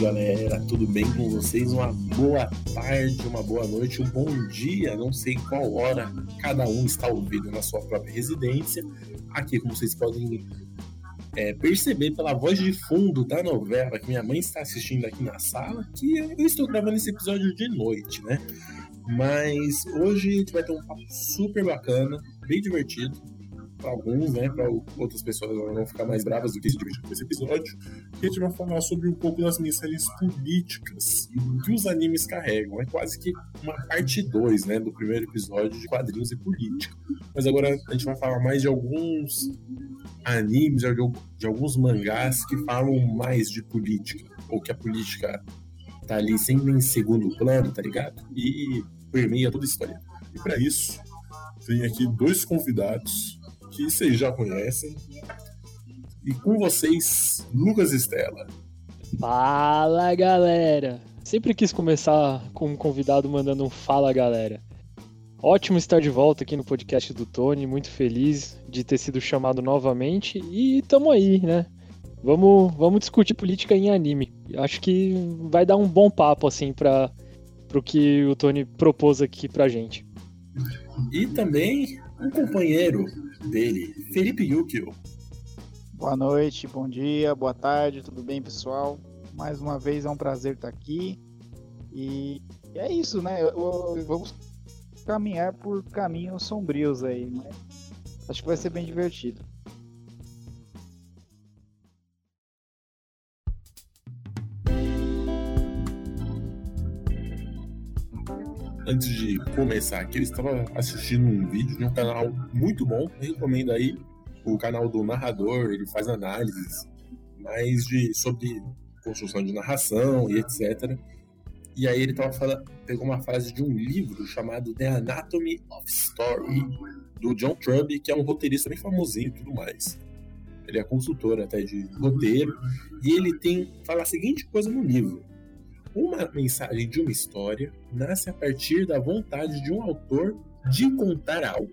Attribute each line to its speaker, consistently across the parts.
Speaker 1: Galera, tudo bem com vocês? Uma boa tarde, uma boa noite, um bom dia, não sei qual hora cada um está ouvindo na sua própria residência. Aqui, como vocês podem é, perceber pela voz de fundo da novela que minha mãe está assistindo aqui na sala, que eu estou gravando esse episódio de noite, né? Mas hoje a gente vai ter um papo super bacana, bem divertido para alguns, né? Para outras pessoas vão ficar mais bravas do que se divertir com esse episódio. Que a gente vai falar sobre um pouco das mensagens políticas que os animes carregam. É quase que uma parte 2, né? Do primeiro episódio de quadrinhos e política. Mas agora a gente vai falar mais de alguns animes, de, de alguns mangás que falam mais de política. Ou que a política tá ali sempre em segundo plano, tá ligado? E permeia toda a história. E para isso, tem aqui dois convidados que vocês já conhecem. E com vocês, Lucas Estela.
Speaker 2: Fala galera! Sempre quis começar com um convidado mandando um fala galera. Ótimo estar de volta aqui no podcast do Tony, muito feliz de ter sido chamado novamente e tamo aí, né? Vamos, vamos discutir política em anime. Acho que vai dar um bom papo assim para o que o Tony propôs aqui pra gente.
Speaker 1: E também um companheiro dele, Felipe Yukio.
Speaker 3: Boa noite, bom dia, boa tarde, tudo bem, pessoal? Mais uma vez é um prazer estar aqui. E é isso, né? Vamos caminhar por caminhos sombrios aí, mas acho que vai ser bem divertido.
Speaker 1: Antes de começar aqui, eu estava assistindo um vídeo de um canal muito bom, recomendo aí o canal do narrador, ele faz análises mais de sobre construção de narração e etc. E aí ele tava falando, pegou uma frase de um livro chamado The Anatomy of Story, do John Truby, que é um roteirista bem famosinho e tudo mais. Ele é consultor até de roteiro, e ele tem fala a seguinte coisa no livro: uma mensagem de uma história nasce a partir da vontade de um autor de contar algo.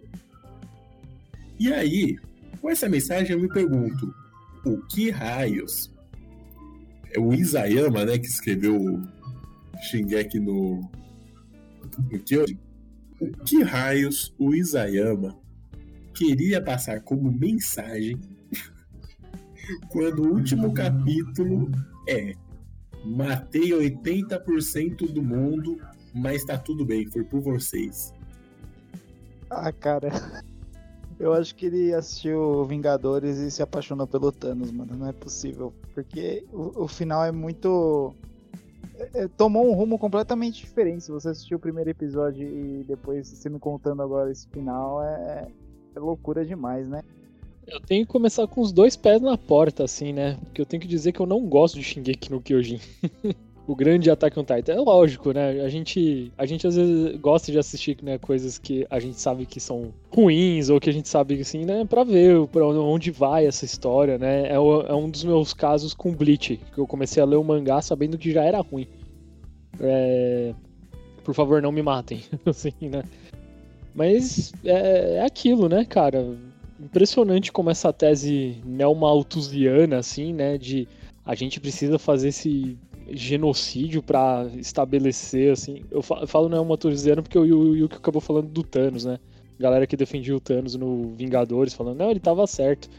Speaker 1: E aí, com essa mensagem eu me pergunto, o que raios é o Isayama, né, que escreveu Shingeki no, no Kyojin? O que raios o Isayama queria passar como mensagem quando o último capítulo é Matei 80% do mundo, mas tá tudo bem, foi por vocês.
Speaker 3: Ah, cara. Eu acho que ele assistiu Vingadores e se apaixonou pelo Thanos, mano. Não é possível. Porque o, o final é muito. É, é tomou um rumo completamente diferente. Se você assistiu o primeiro episódio e depois você me contando agora esse final, é, é loucura demais, né?
Speaker 2: Eu tenho que começar com os dois pés na porta, assim, né? Porque eu tenho que dizer que eu não gosto de Shingeki no Kyojin. o grande Attack on Titan. É lógico, né? A gente, a gente às vezes gosta de assistir né, coisas que a gente sabe que são ruins ou que a gente sabe assim, né? Pra ver pra onde vai essa história, né? É, é um dos meus casos com Bleach, que eu comecei a ler o mangá sabendo que já era ruim. É... Por favor, não me matem, assim, né? Mas é, é aquilo, né, cara? Impressionante como essa tese neomalthusiana, assim, né, de a gente precisa fazer esse genocídio para estabelecer, assim, eu falo neomalthusiano porque o Yuki acabou falando do Thanos, né, galera que defendia o Thanos no Vingadores, falando, não, ele tava certo,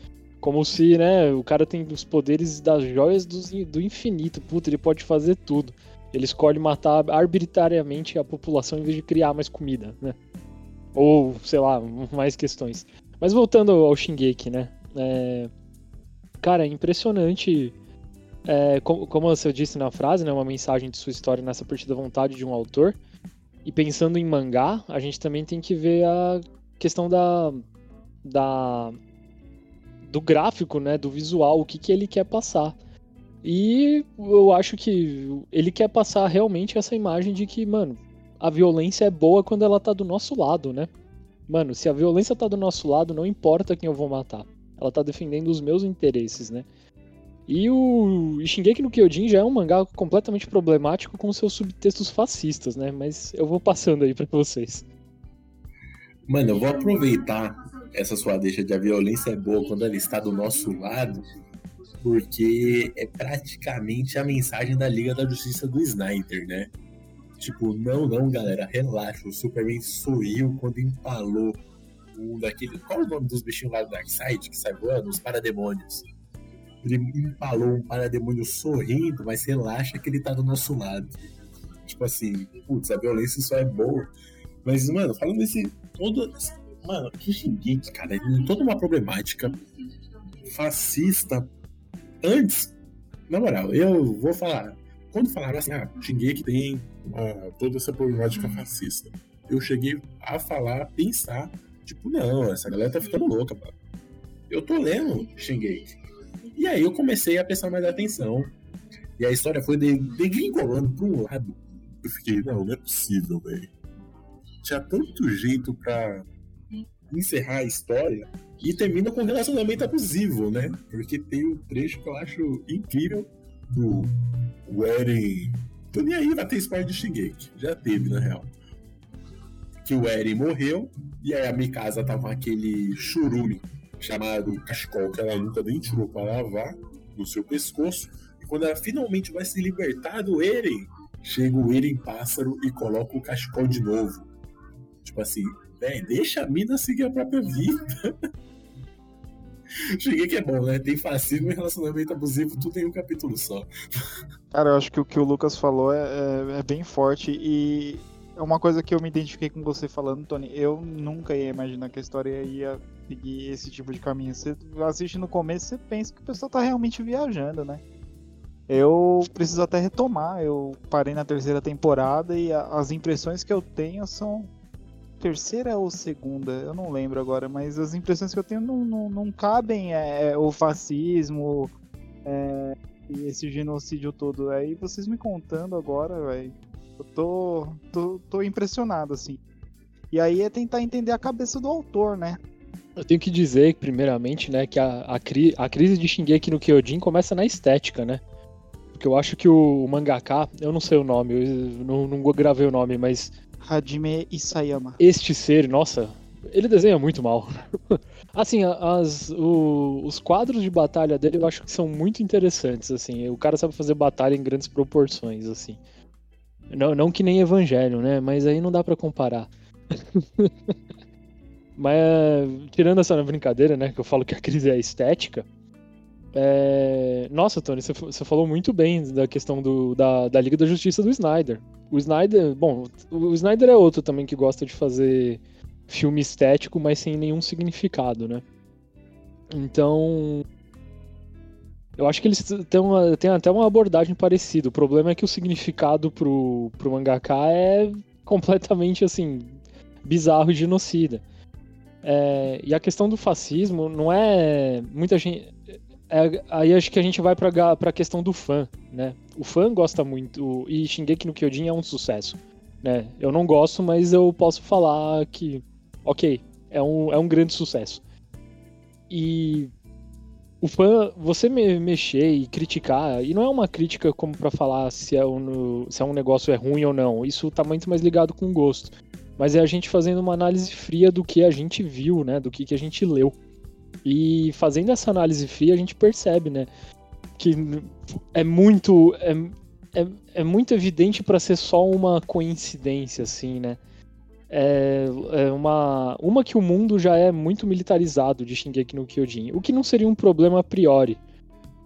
Speaker 2: como se, né, o cara tem os poderes das joias do, do infinito, puta, ele pode fazer tudo. Ele escolhe matar arbitrariamente a população em vez de criar mais comida, né? Ou, sei lá, mais questões. Mas voltando ao Shingeki, né? É... Cara, é impressionante. É, como, como você disse na frase, né? Uma mensagem de sua história nessa partida vontade de um autor. E pensando em mangá, a gente também tem que ver a questão da. da do gráfico, né? Do visual, o que, que ele quer passar. E eu acho que ele quer passar realmente essa imagem de que, mano, a violência é boa quando ela tá do nosso lado, né? Mano, se a violência tá do nosso lado, não importa quem eu vou matar. Ela tá defendendo os meus interesses, né? E o Shingeki no Kyojin já é um mangá completamente problemático com seus subtextos fascistas, né? Mas eu vou passando aí para vocês.
Speaker 1: Mano, eu vou aproveitar essa sua deixa de a violência é boa quando ela está do nosso lado porque é praticamente a mensagem da Liga da Justiça do Snyder, né? Tipo, não, não, galera, relaxa. O Superman sorriu quando empalou um daquele. Qual é o nome dos bichinhos lá do Darkseid que sai voando? Os parademônios. Ele empalou um parademônio sorrindo, mas relaxa que ele tá do nosso lado. Tipo assim, putz, a violência só é boa. Mas, mano, falando desse. Todo, mano, que Shingeki, cara, tem toda uma problemática fascista. Antes, na moral, eu vou falar. Quando falaram assim, ah, Shingeki tem uh, toda essa problemática fascista, eu cheguei a falar, a pensar, tipo, não, essa galera tá ficando louca, mano. Eu tô lendo Shingeki. E aí eu comecei a prestar mais atenção. E a história foi degringolando de, para um lado. Eu fiquei, não, não é possível, velho. Tinha tanto jeito pra encerrar a história e termina com um relacionamento abusivo, né? Porque tem um trecho que eu acho incrível do Eren. Tô nem aí vai ter spoiler de Shingeki. Já teve, na real. Que o Eren morreu e aí a Mikasa tava com aquele churume chamado cachecol que ela nunca nem tirou para lavar no seu pescoço. E quando ela finalmente vai se libertar do Eren, chega o Eren pássaro e coloca o cachecol de novo. Tipo assim, velho, deixa a mina seguir a própria vida. Cheguei que é bom, né? Tem fascismo e relacionamento abusivo, tudo em um capítulo só.
Speaker 3: Cara, eu acho que o que o Lucas falou é, é, é bem forte e é uma coisa que eu me identifiquei com você falando, Tony. Eu nunca ia imaginar que a história ia seguir esse tipo de caminho. Você assiste no começo, você pensa que o pessoal tá realmente viajando, né? Eu preciso até retomar. Eu parei na terceira temporada e a, as impressões que eu tenho são. Terceira ou segunda? Eu não lembro agora, mas as impressões que eu tenho não, não, não cabem é, é o fascismo é, e esse genocídio todo. Aí vocês me contando agora, velho eu tô, tô, tô impressionado, assim. E aí é tentar entender a cabeça do autor, né?
Speaker 2: Eu tenho que dizer, primeiramente, né, que a, a, cri, a crise de Shingeki no Kyojin começa na estética, né? Porque eu acho que o, o mangaka, eu não sei o nome, eu não, não gravei o nome, mas...
Speaker 3: Hajime Isayama.
Speaker 2: Este ser, nossa, ele desenha muito mal. assim, as, o, os quadros de batalha dele eu acho que são muito interessantes, assim. O cara sabe fazer batalha em grandes proporções, assim. Não, não que nem Evangelho, né? Mas aí não dá para comparar. Mas, tirando essa brincadeira, né? Que eu falo que a crise é estética. É... Nossa, Tony, você, falou muito bem da questão do, da, da Liga da Justiça do Snyder. O Snyder, bom, o Snyder é outro também que gosta de fazer filme estético, mas sem nenhum significado, né? Então, eu acho que eles têm, uma, têm até uma abordagem parecida. O problema é que o significado pro, pro mangaka é completamente, assim, bizarro e genocida. É, e a questão do fascismo não é. Muita gente. É, aí acho que a gente vai pra, pra questão do fã, né? O fã gosta muito. E Shingeki no Kyojin é um sucesso. Né? Eu não gosto, mas eu posso falar que. Ok, é um, é um grande sucesso. E o fã, você me, mexer e criticar, e não é uma crítica como para falar se é, um, se é um negócio é ruim ou não, isso tá muito mais ligado com gosto. Mas é a gente fazendo uma análise fria do que a gente viu, né, do que, que a gente leu. E fazendo essa análise fria, a gente percebe, né, que é muito é, é, é muito evidente para ser só uma coincidência, assim, né é, é, uma, uma que o mundo já é muito militarizado de Shingeki no Kyojin, o que não seria um problema a priori.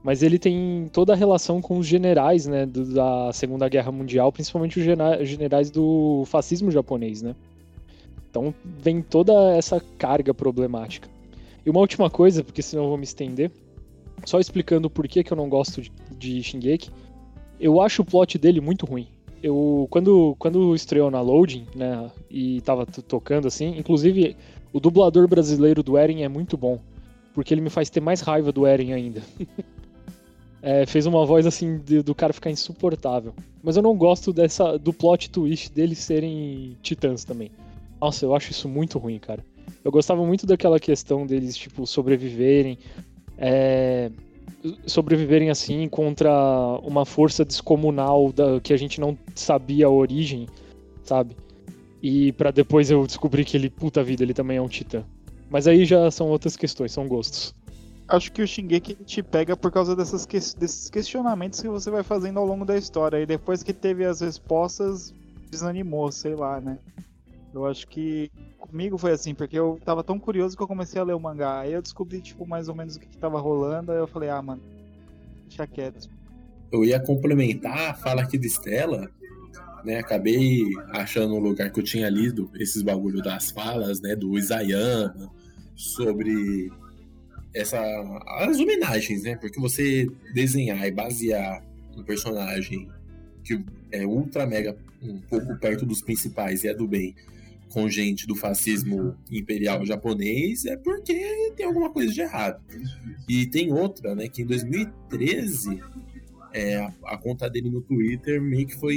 Speaker 2: Mas ele tem toda a relação com os generais né, do, da Segunda Guerra Mundial, principalmente os generais do fascismo japonês. Né? Então vem toda essa carga problemática. E uma última coisa, porque senão eu vou me estender, só explicando por que, que eu não gosto de, de Shingeki, eu acho o plot dele muito ruim eu quando quando estreou na Loading, né, e tava tocando assim, inclusive o dublador brasileiro do Eren é muito bom, porque ele me faz ter mais raiva do Eren ainda. é, fez uma voz assim de, do cara ficar insuportável. Mas eu não gosto dessa do plot twist deles serem titãs também. Nossa, eu acho isso muito ruim, cara. Eu gostava muito daquela questão deles, tipo, sobreviverem. É, sobreviverem assim contra uma força descomunal da, que a gente não sabia a origem, sabe? E para depois eu descobrir que ele, puta vida, ele também é um titã. Mas aí já são outras questões, são gostos.
Speaker 3: acho que o Shingeki te pega por causa dessas que, desses questionamentos que você vai fazendo ao longo da história. E depois que teve as respostas, desanimou, sei lá, né? Eu acho que comigo foi assim, porque eu tava tão curioso que eu comecei a ler o mangá. Aí eu descobri, tipo, mais ou menos o que, que tava rolando. Aí eu falei, ah, mano, deixa quieto.
Speaker 1: Eu ia complementar a fala aqui de Estela, né? Acabei achando um lugar que eu tinha lido esses bagulho das falas, né? Do Isayama, sobre essa, as homenagens, né? Porque você desenhar e basear um personagem que é ultra mega um pouco perto dos principais e é do bem com gente do fascismo imperial japonês é porque tem alguma coisa de errado. E tem outra, né, que em 2013 é, a, a, conta dele no Twitter meio que foi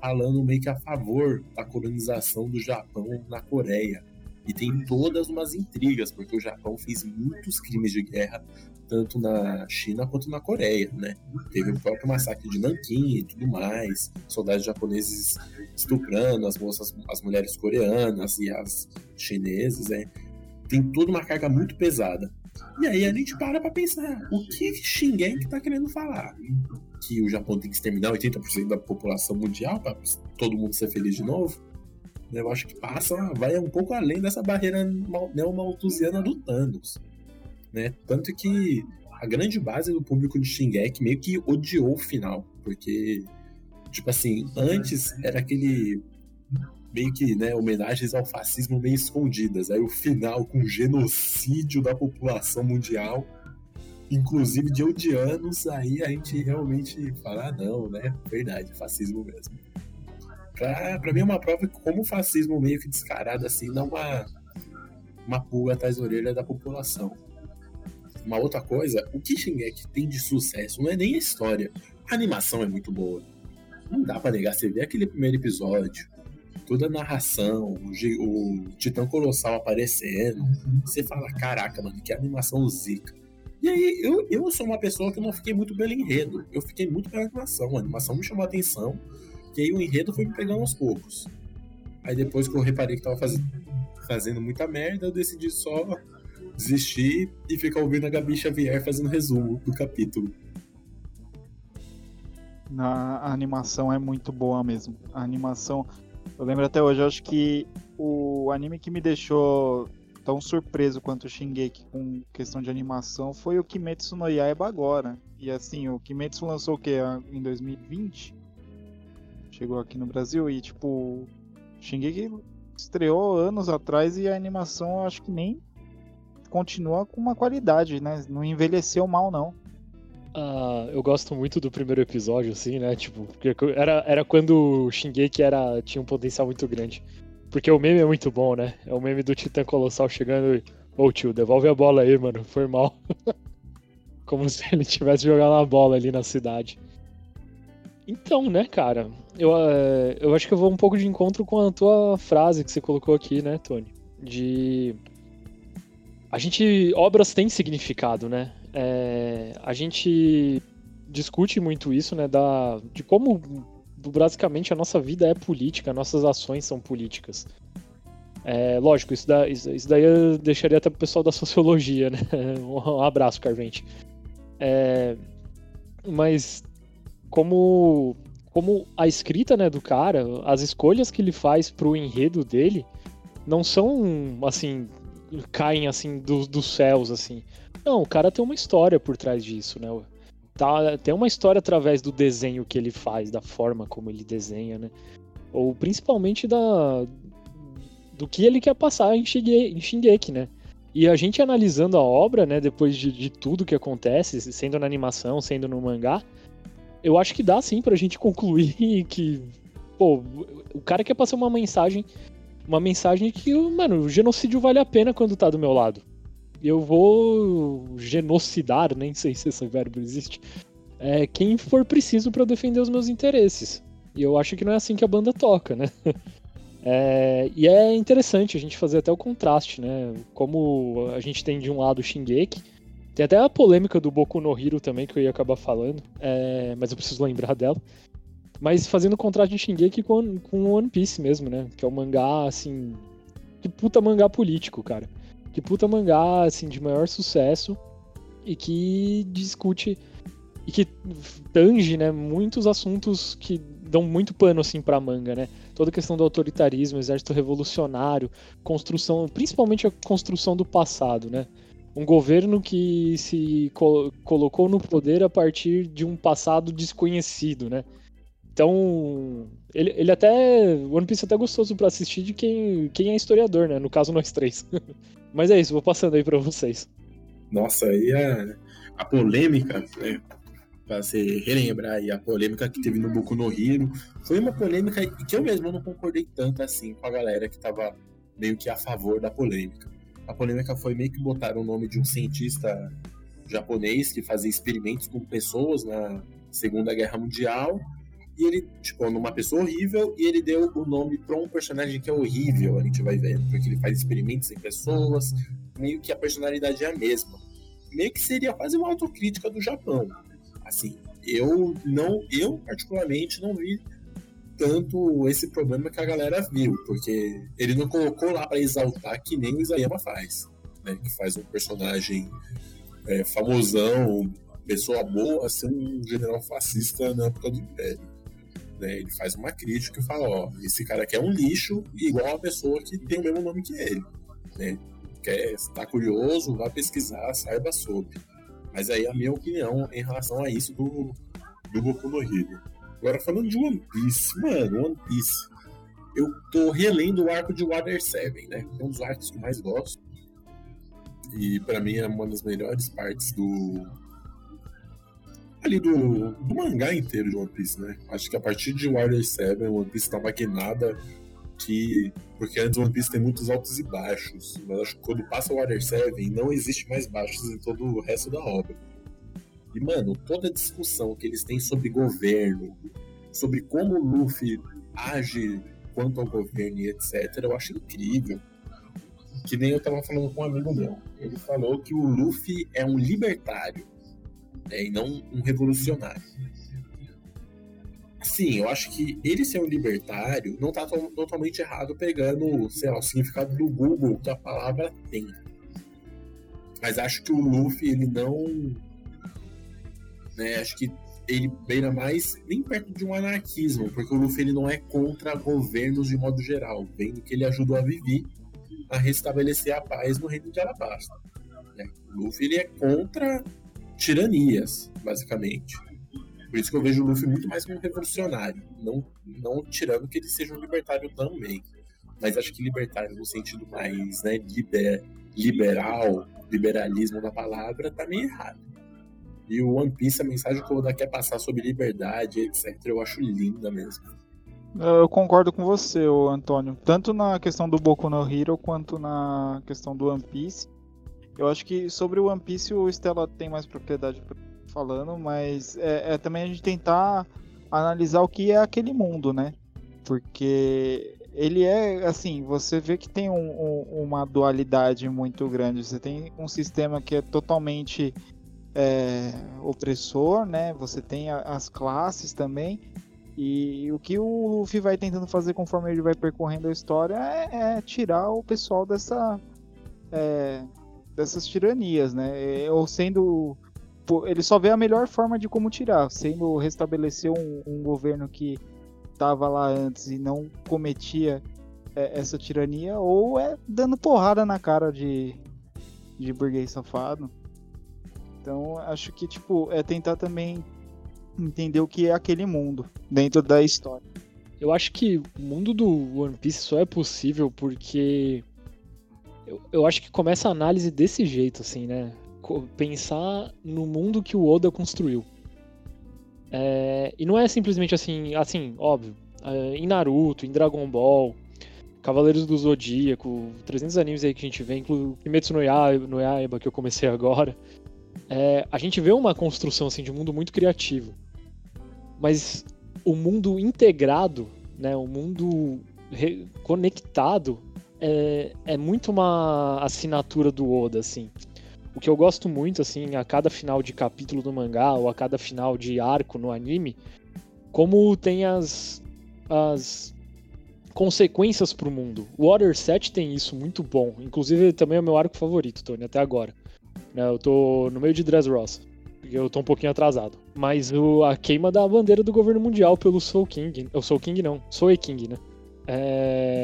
Speaker 1: falando meio que a favor da colonização do Japão na Coreia. E tem todas umas intrigas, porque o Japão fez muitos crimes de guerra, tanto na China quanto na Coreia, né? Teve o próprio massacre de Nanquim e tudo mais, soldados japoneses estuprando as moças, as mulheres coreanas e as chinesas, né? Tem toda uma carga muito pesada. E aí a gente para pra pensar, o que Shingeki tá querendo falar? Que o Japão tem que exterminar 80% da população mundial para todo mundo ser feliz de novo? Eu acho que passa, vai um pouco além dessa barreira neomalthusiana do Thanos. Né? Tanto que a grande base do público de Shingeki meio que odiou o final, porque, tipo assim, antes era aquele meio que, né, homenagens ao fascismo meio escondidas. Aí o final com genocídio da população mundial, inclusive de odianos, aí a gente realmente fala, ah, não, né? Verdade, fascismo mesmo pra, pra mim é uma prova como o fascismo meio que descarado assim dá uma, uma pulga atrás da orelha da população. Uma outra coisa, o que Shingeki tem de sucesso não é nem a história. A animação é muito boa. Não dá pra negar, você vê aquele primeiro episódio, toda a narração, o, o Titã Colossal aparecendo, você fala, caraca, mano, que animação zica. E aí, eu, eu sou uma pessoa que não fiquei muito pelo enredo, eu fiquei muito pela animação. A animação me chamou a atenção, que aí o enredo foi me pegando aos poucos. Aí depois que eu reparei que tava faz... fazendo muita merda, eu decidi só desistir e ficar ouvindo a Gabi Xavier fazendo resumo do capítulo.
Speaker 3: Na, a animação é muito boa mesmo. A animação. Eu lembro até hoje, eu acho que o anime que me deixou tão surpreso quanto o Shingeki com questão de animação foi o Kimetsu no Yaiba agora. E assim, o Kimetsu lançou o que? Em 2020? chegou aqui no Brasil e tipo, Shingeki estreou anos atrás e a animação eu acho que nem continua com uma qualidade, né? Não envelheceu mal não.
Speaker 2: Uh, eu gosto muito do primeiro episódio, assim, né? Tipo, era, era quando o Shingeki era, tinha um potencial muito grande. Porque o meme é muito bom, né? É o meme do Titã Colossal chegando e. Ô tio, devolve a bola aí, mano. Foi mal. Como se ele tivesse jogado a bola ali na cidade. Então, né, cara? Eu, eh, eu acho que eu vou um pouco de encontro com a tua frase que você colocou aqui, né, Tony? De. A gente. Obras têm significado, né? É, a gente discute muito isso, né? Da, de como basicamente a nossa vida é política, nossas ações são políticas. É, lógico, isso, isso, daí eu deixaria até pro pessoal da sociologia, né? Um abraço, Carvente. É, mas como como a escrita né, do cara, as escolhas que ele faz pro enredo dele não são assim caem assim do, dos céus assim. Não, o cara tem uma história por trás disso, né? Tá, tem uma história através do desenho que ele faz, da forma como ele desenha, né? Ou principalmente da do que ele quer passar em Shingeki, em Shingeki né? E a gente analisando a obra, né, depois de, de tudo que acontece, sendo na animação, sendo no mangá, eu acho que dá sim pra gente concluir que, pô, o cara quer passar uma mensagem, uma mensagem que, mano, o genocídio vale a pena quando tá do meu lado. Eu vou genocidar, nem sei se esse verbo existe, é, quem for preciso para defender os meus interesses. E eu acho que não é assim que a banda toca, né? É, e é interessante a gente fazer até o contraste, né? Como a gente tem de um lado o Shingeki, tem até a polêmica do Boku no Hero também, que eu ia acabar falando, é, mas eu preciso lembrar dela. Mas fazendo contraste de Shingeki com, com One Piece mesmo, né? Que é um mangá, assim. Que puta mangá político, cara. Que puta mangá, assim, de maior sucesso. e que discute e que tange, né, muitos assuntos que dão muito pano assim para manga, né? Toda a questão do autoritarismo, exército revolucionário, construção, principalmente a construção do passado, né? Um governo que se co colocou no poder a partir de um passado desconhecido, né? Então, ele, ele até. One Piece é até gostoso para assistir de quem, quem é historiador, né? No caso, nós três. Mas é isso, vou passando aí para vocês.
Speaker 1: Nossa, aí a, a polêmica, né? Pra você relembrar aí a polêmica que teve no Boku no Hero. Foi uma polêmica que eu mesmo não concordei tanto assim com a galera que tava meio que a favor da polêmica. A polêmica foi meio que botar o nome de um cientista japonês que fazia experimentos com pessoas na Segunda Guerra Mundial. E ele, tipo, numa pessoa horrível, e ele deu o nome para um personagem que é horrível, a gente vai vendo, porque ele faz experimentos em pessoas, meio que a personalidade é a mesma. Meio que seria quase uma autocrítica do Japão. Assim, eu não, eu particularmente não vi tanto esse problema que a galera viu, porque ele não colocou lá para exaltar que nem o Isayama faz, né? Que faz um personagem é, famosão, pessoa boa, ser um general fascista na época do Império. Né? Ele faz uma crítica e fala, ó, esse cara aqui é um lixo, igual a pessoa que tem o mesmo nome que ele. Né? Quer estar curioso, vá pesquisar, saiba sobre. Mas aí a minha opinião em relação a isso do, do Goku no Hero. Agora falando de One Piece, mano, One Piece. Eu tô relendo o arco de Water 7, né? É um dos arcos que eu mais gosto. E para mim é uma das melhores partes do. Ali do, do mangá inteiro de One Piece, né? Acho que a partir de Water 7, One Piece tá maquinada que. Porque antes One Piece tem muitos altos e baixos. Mas acho que quando passa o Water 7, não existe mais baixos em todo o resto da obra. E, mano, toda a discussão que eles têm sobre governo, sobre como o Luffy age quanto ao governo e etc., eu acho incrível. Que nem eu tava falando com um amigo meu. Ele falou que o Luffy é um libertário né, e não um revolucionário. Sim, eu acho que ele ser um libertário não tá totalmente errado pegando, sei lá, o significado do Google que a palavra tem. Mas acho que o Luffy, ele não né? Acho que ele beira mais nem perto de um anarquismo, porque o Luffy ele não é contra governos de modo geral, vendo que ele ajudou a Vivi a restabelecer a paz no reino de Alabasta. Né? O Luffy ele é contra tiranias, basicamente. Por isso que eu vejo o Luffy muito mais como revolucionário, não, não tirando que ele seja um libertário também. Mas acho que libertário no sentido mais né, liber, liberal, liberalismo da palavra, tá meio errado. E o One Piece, a mensagem que o Oda quer passar sobre liberdade, etc., eu acho linda mesmo.
Speaker 3: Eu concordo com você, Antônio. Tanto na questão do Boku no Hero quanto na questão do One Piece. Eu acho que sobre o One Piece o Stella tem mais propriedade falando, mas é, é também a gente tentar analisar o que é aquele mundo, né? Porque ele é assim, você vê que tem um, um, uma dualidade muito grande. Você tem um sistema que é totalmente é, opressor, né? Você tem a, as classes também. E o que o Luffy vai tentando fazer conforme ele vai percorrendo a história é, é tirar o pessoal dessa é, dessas tiranias, né? É, ou sendo ele só vê a melhor forma de como tirar, sendo restabelecer um, um governo que estava lá antes e não cometia é, essa tirania, ou é dando porrada na cara de, de burguês safado. Então, acho que, tipo, é tentar também entender o que é aquele mundo dentro da história.
Speaker 2: Eu acho que o mundo do One Piece só é possível porque eu, eu acho que começa a análise desse jeito, assim, né? Pensar no mundo que o Oda construiu. É, e não é simplesmente assim, assim, óbvio. É, em Naruto, em Dragon Ball, Cavaleiros do Zodíaco, 300 animes aí que a gente vê, incluindo Kimetsu no Yaiba, no Yaiba que eu comecei agora é, a gente vê uma construção assim, de um mundo muito criativo. Mas o mundo integrado, né, o mundo conectado, é, é muito uma assinatura do Oda, assim. O que eu gosto muito, assim, a cada final de capítulo do mangá ou a cada final de arco no anime, como tem as, as consequências pro mundo. O Water 7 tem isso muito bom. Inclusive, também é o meu arco favorito, Tony, até agora Né? Eu tô no meio de Dressrosa. Eu tô um pouquinho atrasado. Mas o, a queima da bandeira do governo mundial pelo Soul King. O Soul King não, Soul King, né? É...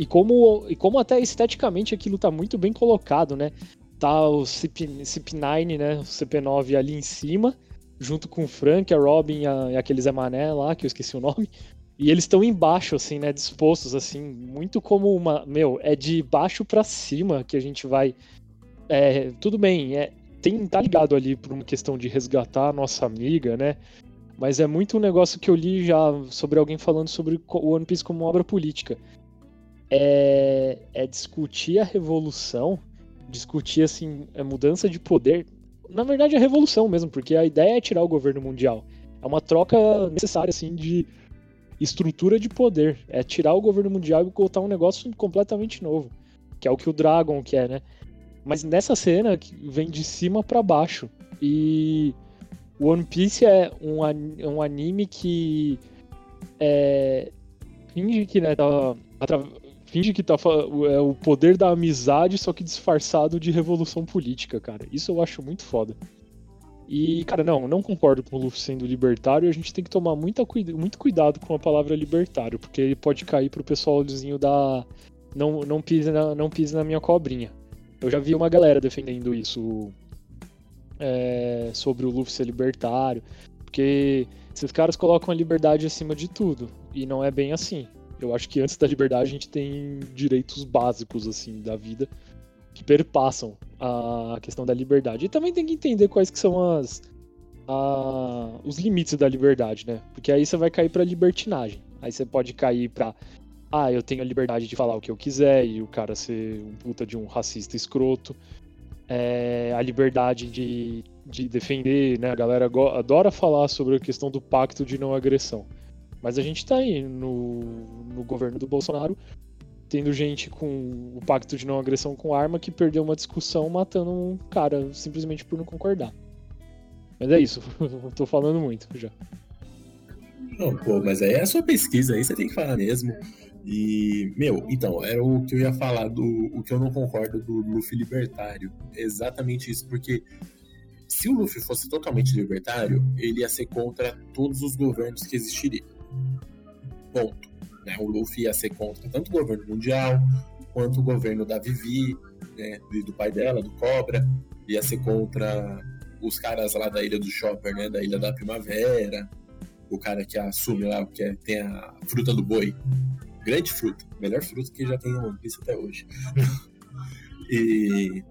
Speaker 2: E como, e como até esteticamente aquilo tá muito bem colocado, né? Tá o CP, CP9, né? O CP9 ali em cima, junto com o Frank, a Robin a, e aquele Zé Mané lá, que eu esqueci o nome. E eles estão embaixo, assim, né? Dispostos, assim, muito como uma. Meu, é de baixo para cima que a gente vai. É, tudo bem, é, tem, tá ligado ali por uma questão de resgatar a nossa amiga, né? Mas é muito um negócio que eu li já sobre alguém falando sobre o One Piece como obra política. É, é discutir a revolução, discutir, assim, a mudança de poder. Na verdade, a revolução mesmo, porque a ideia é tirar o governo mundial. É uma troca necessária, assim, de estrutura de poder. É tirar o governo mundial e botar um negócio completamente novo. Que é o que o Dragon quer, né? Mas nessa cena vem de cima para baixo. E One Piece é um, um anime que é, finge que né, tá, finge que tá é o poder da amizade, só que disfarçado de revolução política, cara. Isso eu acho muito foda. E, cara, não, não concordo com o Luffy sendo libertário. A gente tem que tomar muita, muito cuidado com a palavra libertário, porque ele pode cair pro pessoalzinho da. Não, não, pise na, não pise na minha cobrinha. Eu já vi uma galera defendendo isso é, sobre o Luffy ser libertário, porque esses caras colocam a liberdade acima de tudo, e não é bem assim. Eu acho que antes da liberdade a gente tem direitos básicos assim da vida que perpassam a questão da liberdade. E também tem que entender quais que são as, a, os limites da liberdade, né? Porque aí você vai cair para libertinagem. Aí você pode cair para ah, eu tenho a liberdade de falar o que eu quiser e o cara ser um puta de um racista escroto. É, a liberdade de, de defender, né? A galera adora falar sobre a questão do pacto de não agressão. Mas a gente tá aí no, no governo do Bolsonaro tendo gente com o pacto de não agressão com arma que perdeu uma discussão matando um cara simplesmente por não concordar. Mas é isso, tô falando muito já.
Speaker 1: Não, pô, mas aí é a sua pesquisa, aí você tem que falar mesmo. E, meu, então, era o que eu ia falar do o que eu não concordo do Luffy libertário. Exatamente isso, porque se o Luffy fosse totalmente libertário, ele ia ser contra todos os governos que existiriam. Ponto. Né? O Luffy ia ser contra tanto o governo mundial quanto o governo da Vivi, né? do pai dela, do Cobra. Ia ser contra os caras lá da Ilha do Chopper, né? Da Ilha da Primavera. O cara que assume lá, que é, tem a fruta do boi. Grande fruta. Melhor fruta que já tem no One Piece até hoje. e...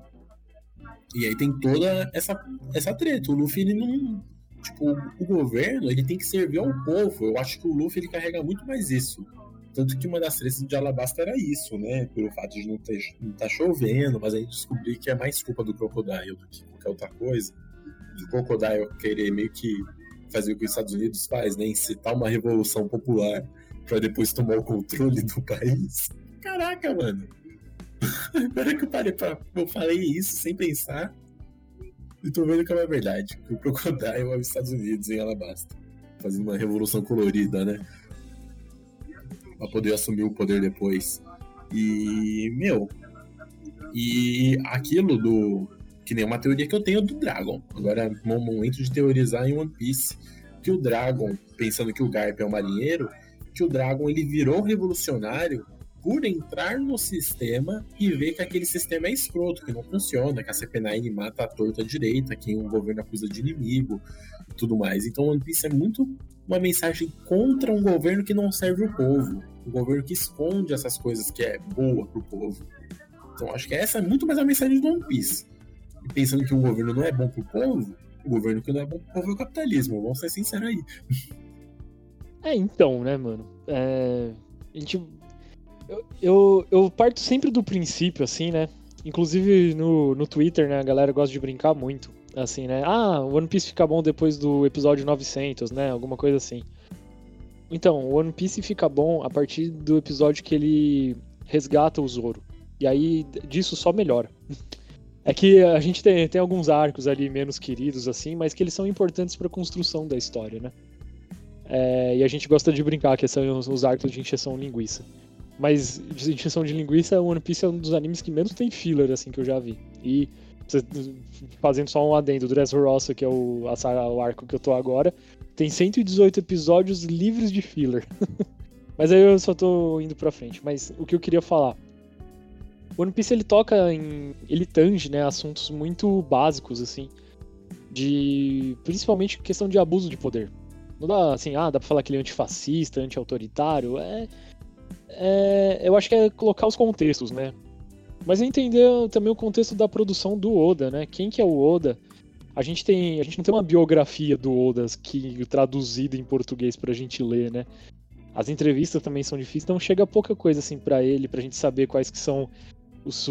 Speaker 1: E aí tem toda essa, essa treta. O Luffy, ele não... Tipo, o governo, ele tem que servir ao povo. Eu acho que o Luffy, ele carrega muito mais isso tanto que uma das tretas de Alabasta era isso, né? Pelo fato de não estar tá chovendo, mas a gente descobriu que é mais culpa do Crocodile do que qualquer outra coisa. Do Crocodile querer meio que fazer o que os Estados Unidos faz, né? Incitar uma revolução popular para depois tomar o controle do país. Caraca, mano. Agora que eu parei pra. Eu falei isso sem pensar. E tô vendo que é verdade. Que o Crocodile é os Estados Unidos em Alabasta. Fazendo uma revolução colorida, né? para poder assumir o poder depois. E, meu, e aquilo do. Que nem uma teoria que eu tenho do Dragon. Agora é um momento de teorizar em One Piece. Que o Dragon, pensando que o Garp é um marinheiro, que o Dragon ele virou revolucionário por entrar no sistema e ver que aquele sistema é escroto, que não funciona, que a CP9 mata a torta direita, quem o governo acusa de inimigo e tudo mais. Então One Piece é muito uma mensagem contra um governo que não serve o povo, um governo que esconde essas coisas que é boa pro povo. Então acho que essa é muito mais a mensagem do One Piece. E pensando que um governo não é bom pro povo, o governo que não é bom pro povo é o capitalismo, vamos ser sinceros aí.
Speaker 2: É, então, né, mano? É... A gente eu, eu, parto sempre do princípio, assim, né? Inclusive no, no Twitter, né? A galera gosta de brincar muito. Assim, né? Ah, o One Piece fica bom depois do episódio 900, né? Alguma coisa assim. Então, o One Piece fica bom a partir do episódio que ele resgata o Zoro. E aí, disso só melhora. É que a gente tem, tem alguns arcos ali menos queridos, assim, mas que eles são importantes para a construção da história, né? É, e a gente gosta de brincar que são os arcos de encheção linguiça. Mas de injeção de linguiça, One Piece é um dos animes que menos tem filler, assim, que eu já vi. E fazendo só um adendo, do Dressrosa, que é o, o arco que eu tô agora, tem 118 episódios livres de filler. Mas aí eu só tô indo pra frente. Mas o que eu queria falar. One Piece ele toca em. ele tange, né, assuntos muito básicos, assim. De. principalmente questão de abuso de poder. Não dá assim, ah, dá pra falar que ele é antifascista, anti-autoritário. É, é. Eu acho que é colocar os contextos, né? Mas entender também o contexto da produção do Oda, né? Quem que é o Oda? A gente tem. A gente não tem uma biografia do Oda que traduzida em português pra gente ler, né? As entrevistas também são difíceis, então chega pouca coisa assim para ele, pra gente saber quais que são os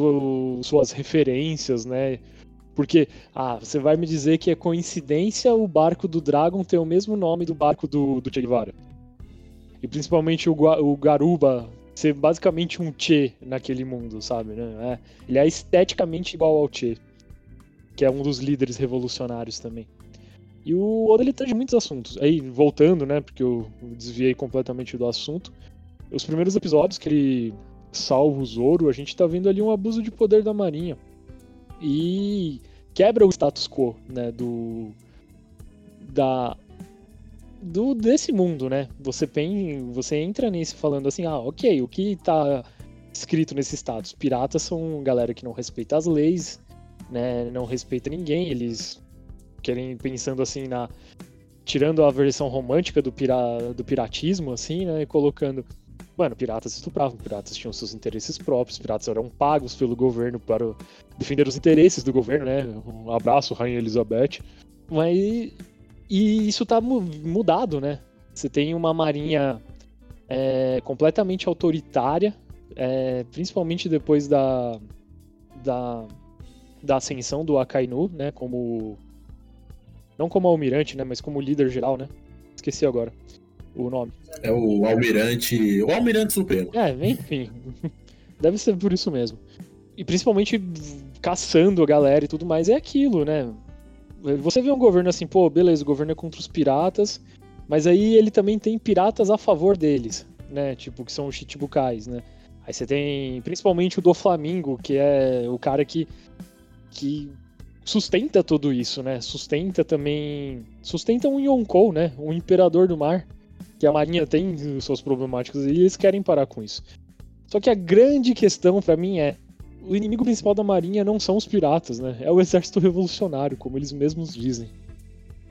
Speaker 2: suas referências, né? Porque, ah, você vai me dizer que é coincidência o barco do Dragon ter o mesmo nome do barco do, do Che Guevara. E principalmente o, o Garuba ser basicamente um Che naquele mundo, sabe? Né? É, ele é esteticamente igual ao Che, que é um dos líderes revolucionários também. E o Oda ele tange muitos assuntos. Aí, voltando, né, porque eu desviei completamente do assunto. Os primeiros episódios que ele salva o Zoro, a gente tá vendo ali um abuso de poder da marinha. E quebra o status quo, né, do da do desse mundo, né? Você tem, você entra nisso falando assim: "Ah, OK, o que tá escrito nesse status? Piratas são galera que não respeita as leis, né? Não respeita ninguém, eles querem pensando assim na tirando a versão romântica do, pira, do piratismo assim, né, e colocando Mano, piratas estupravam, piratas tinham seus interesses próprios, piratas eram pagos pelo governo para defender os interesses do governo, né? Um abraço, Rainha Elizabeth. Mas. E isso tá mudado, né? Você tem uma marinha é, completamente autoritária, é, principalmente depois da, da, da ascensão do Akainu, né? Como não como almirante, né? Mas como líder geral, né? Esqueci agora o nome.
Speaker 1: É o almirante. O almirante supremo.
Speaker 2: É, enfim. Deve ser por isso mesmo. E principalmente caçando a galera e tudo mais, é aquilo, né? Você vê um governo assim, pô, beleza, o governo é contra os piratas, mas aí ele também tem piratas a favor deles, né? Tipo, que são os Chichibukais, né? Aí você tem principalmente o do Flamingo, que é o cara que, que sustenta tudo isso, né? Sustenta também. Sustenta um Yonkou, né? Um imperador do mar. Que a marinha tem suas problemáticas e eles querem parar com isso. Só que a grande questão para mim é. O inimigo principal da marinha não são os piratas, né? É o exército revolucionário, como eles mesmos dizem.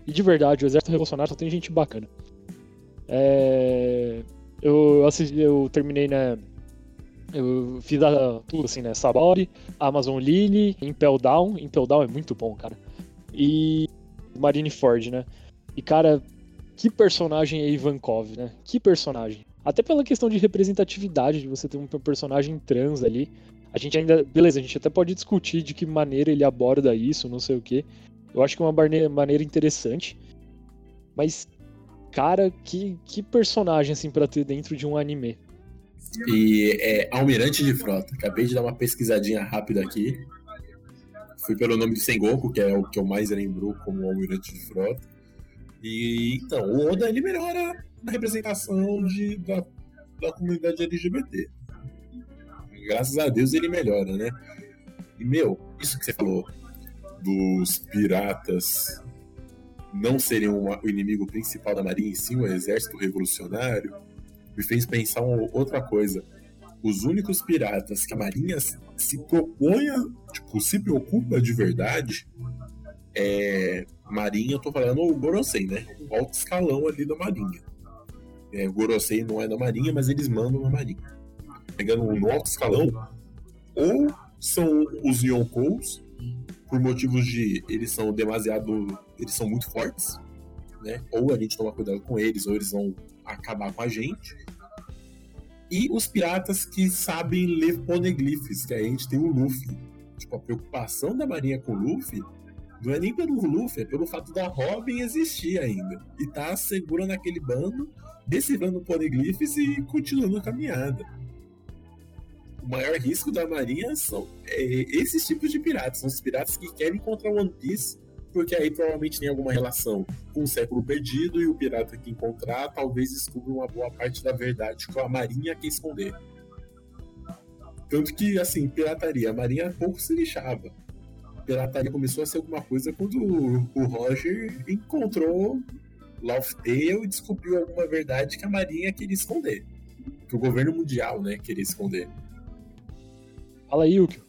Speaker 2: E de verdade, o exército revolucionário só tem gente bacana. É... Eu, assisti, eu terminei, né? Eu fiz a, tudo assim, né? Sabori, Amazon Lily, Impel Down. Impel Down é muito bom, cara. E Marineford, né? E, cara, que personagem é Ivankov, né? Que personagem. Até pela questão de representatividade, de você ter um personagem trans ali. A gente ainda. Beleza, a gente até pode discutir de que maneira ele aborda isso, não sei o quê. Eu acho que é uma maneira interessante. Mas, cara, que, que personagem, assim, pra ter dentro de um anime.
Speaker 1: E é Almirante de Frota. Acabei de dar uma pesquisadinha rápida aqui. Fui pelo nome de Sengoku, que é o que eu mais lembro como Almirante de Frota. E então, o Oda ele melhora a representação de, da, da comunidade LGBT. Graças a Deus ele melhora, né? E meu, isso que você falou dos piratas não serem o inimigo principal da marinha, e sim o exército revolucionário me fez pensar uma outra coisa. Os únicos piratas que a Marinha se propõe, tipo, se preocupa de verdade, é. Marinha, eu tô falando o Gorosei, né? O alto escalão ali da Marinha. É, o Gorosei não é da Marinha, mas eles mandam na Marinha. Pegando no alto escalão, ou são os Yonkous, por motivos de eles são demasiado. Eles são muito fortes, né? Ou a gente toma cuidado com eles, ou eles vão acabar com a gente. E os piratas que sabem ler poneglyphs, que aí a gente tem o Luffy. Tipo, a preocupação da marinha com o Luffy não é nem pelo Luffy, é pelo fato da Robin existir ainda. E tá segurando aquele bando, decifrando poneglyphs e continuando a caminhada. O maior risco da marinha são é, esses tipos de piratas. São os piratas que querem encontrar One Piece porque aí provavelmente tem alguma relação com o século perdido e o pirata que encontrar talvez descubra uma boa parte da verdade que a marinha quer esconder. Tanto que, assim, pirataria, a marinha pouco se lixava. pirataria começou a ser alguma coisa quando o, Roger encontrou Laughdale e descobriu alguma verdade que a Marinha queria esconder. Que o governo mundial, né, queria esconder.
Speaker 2: Fala aí, Yukio.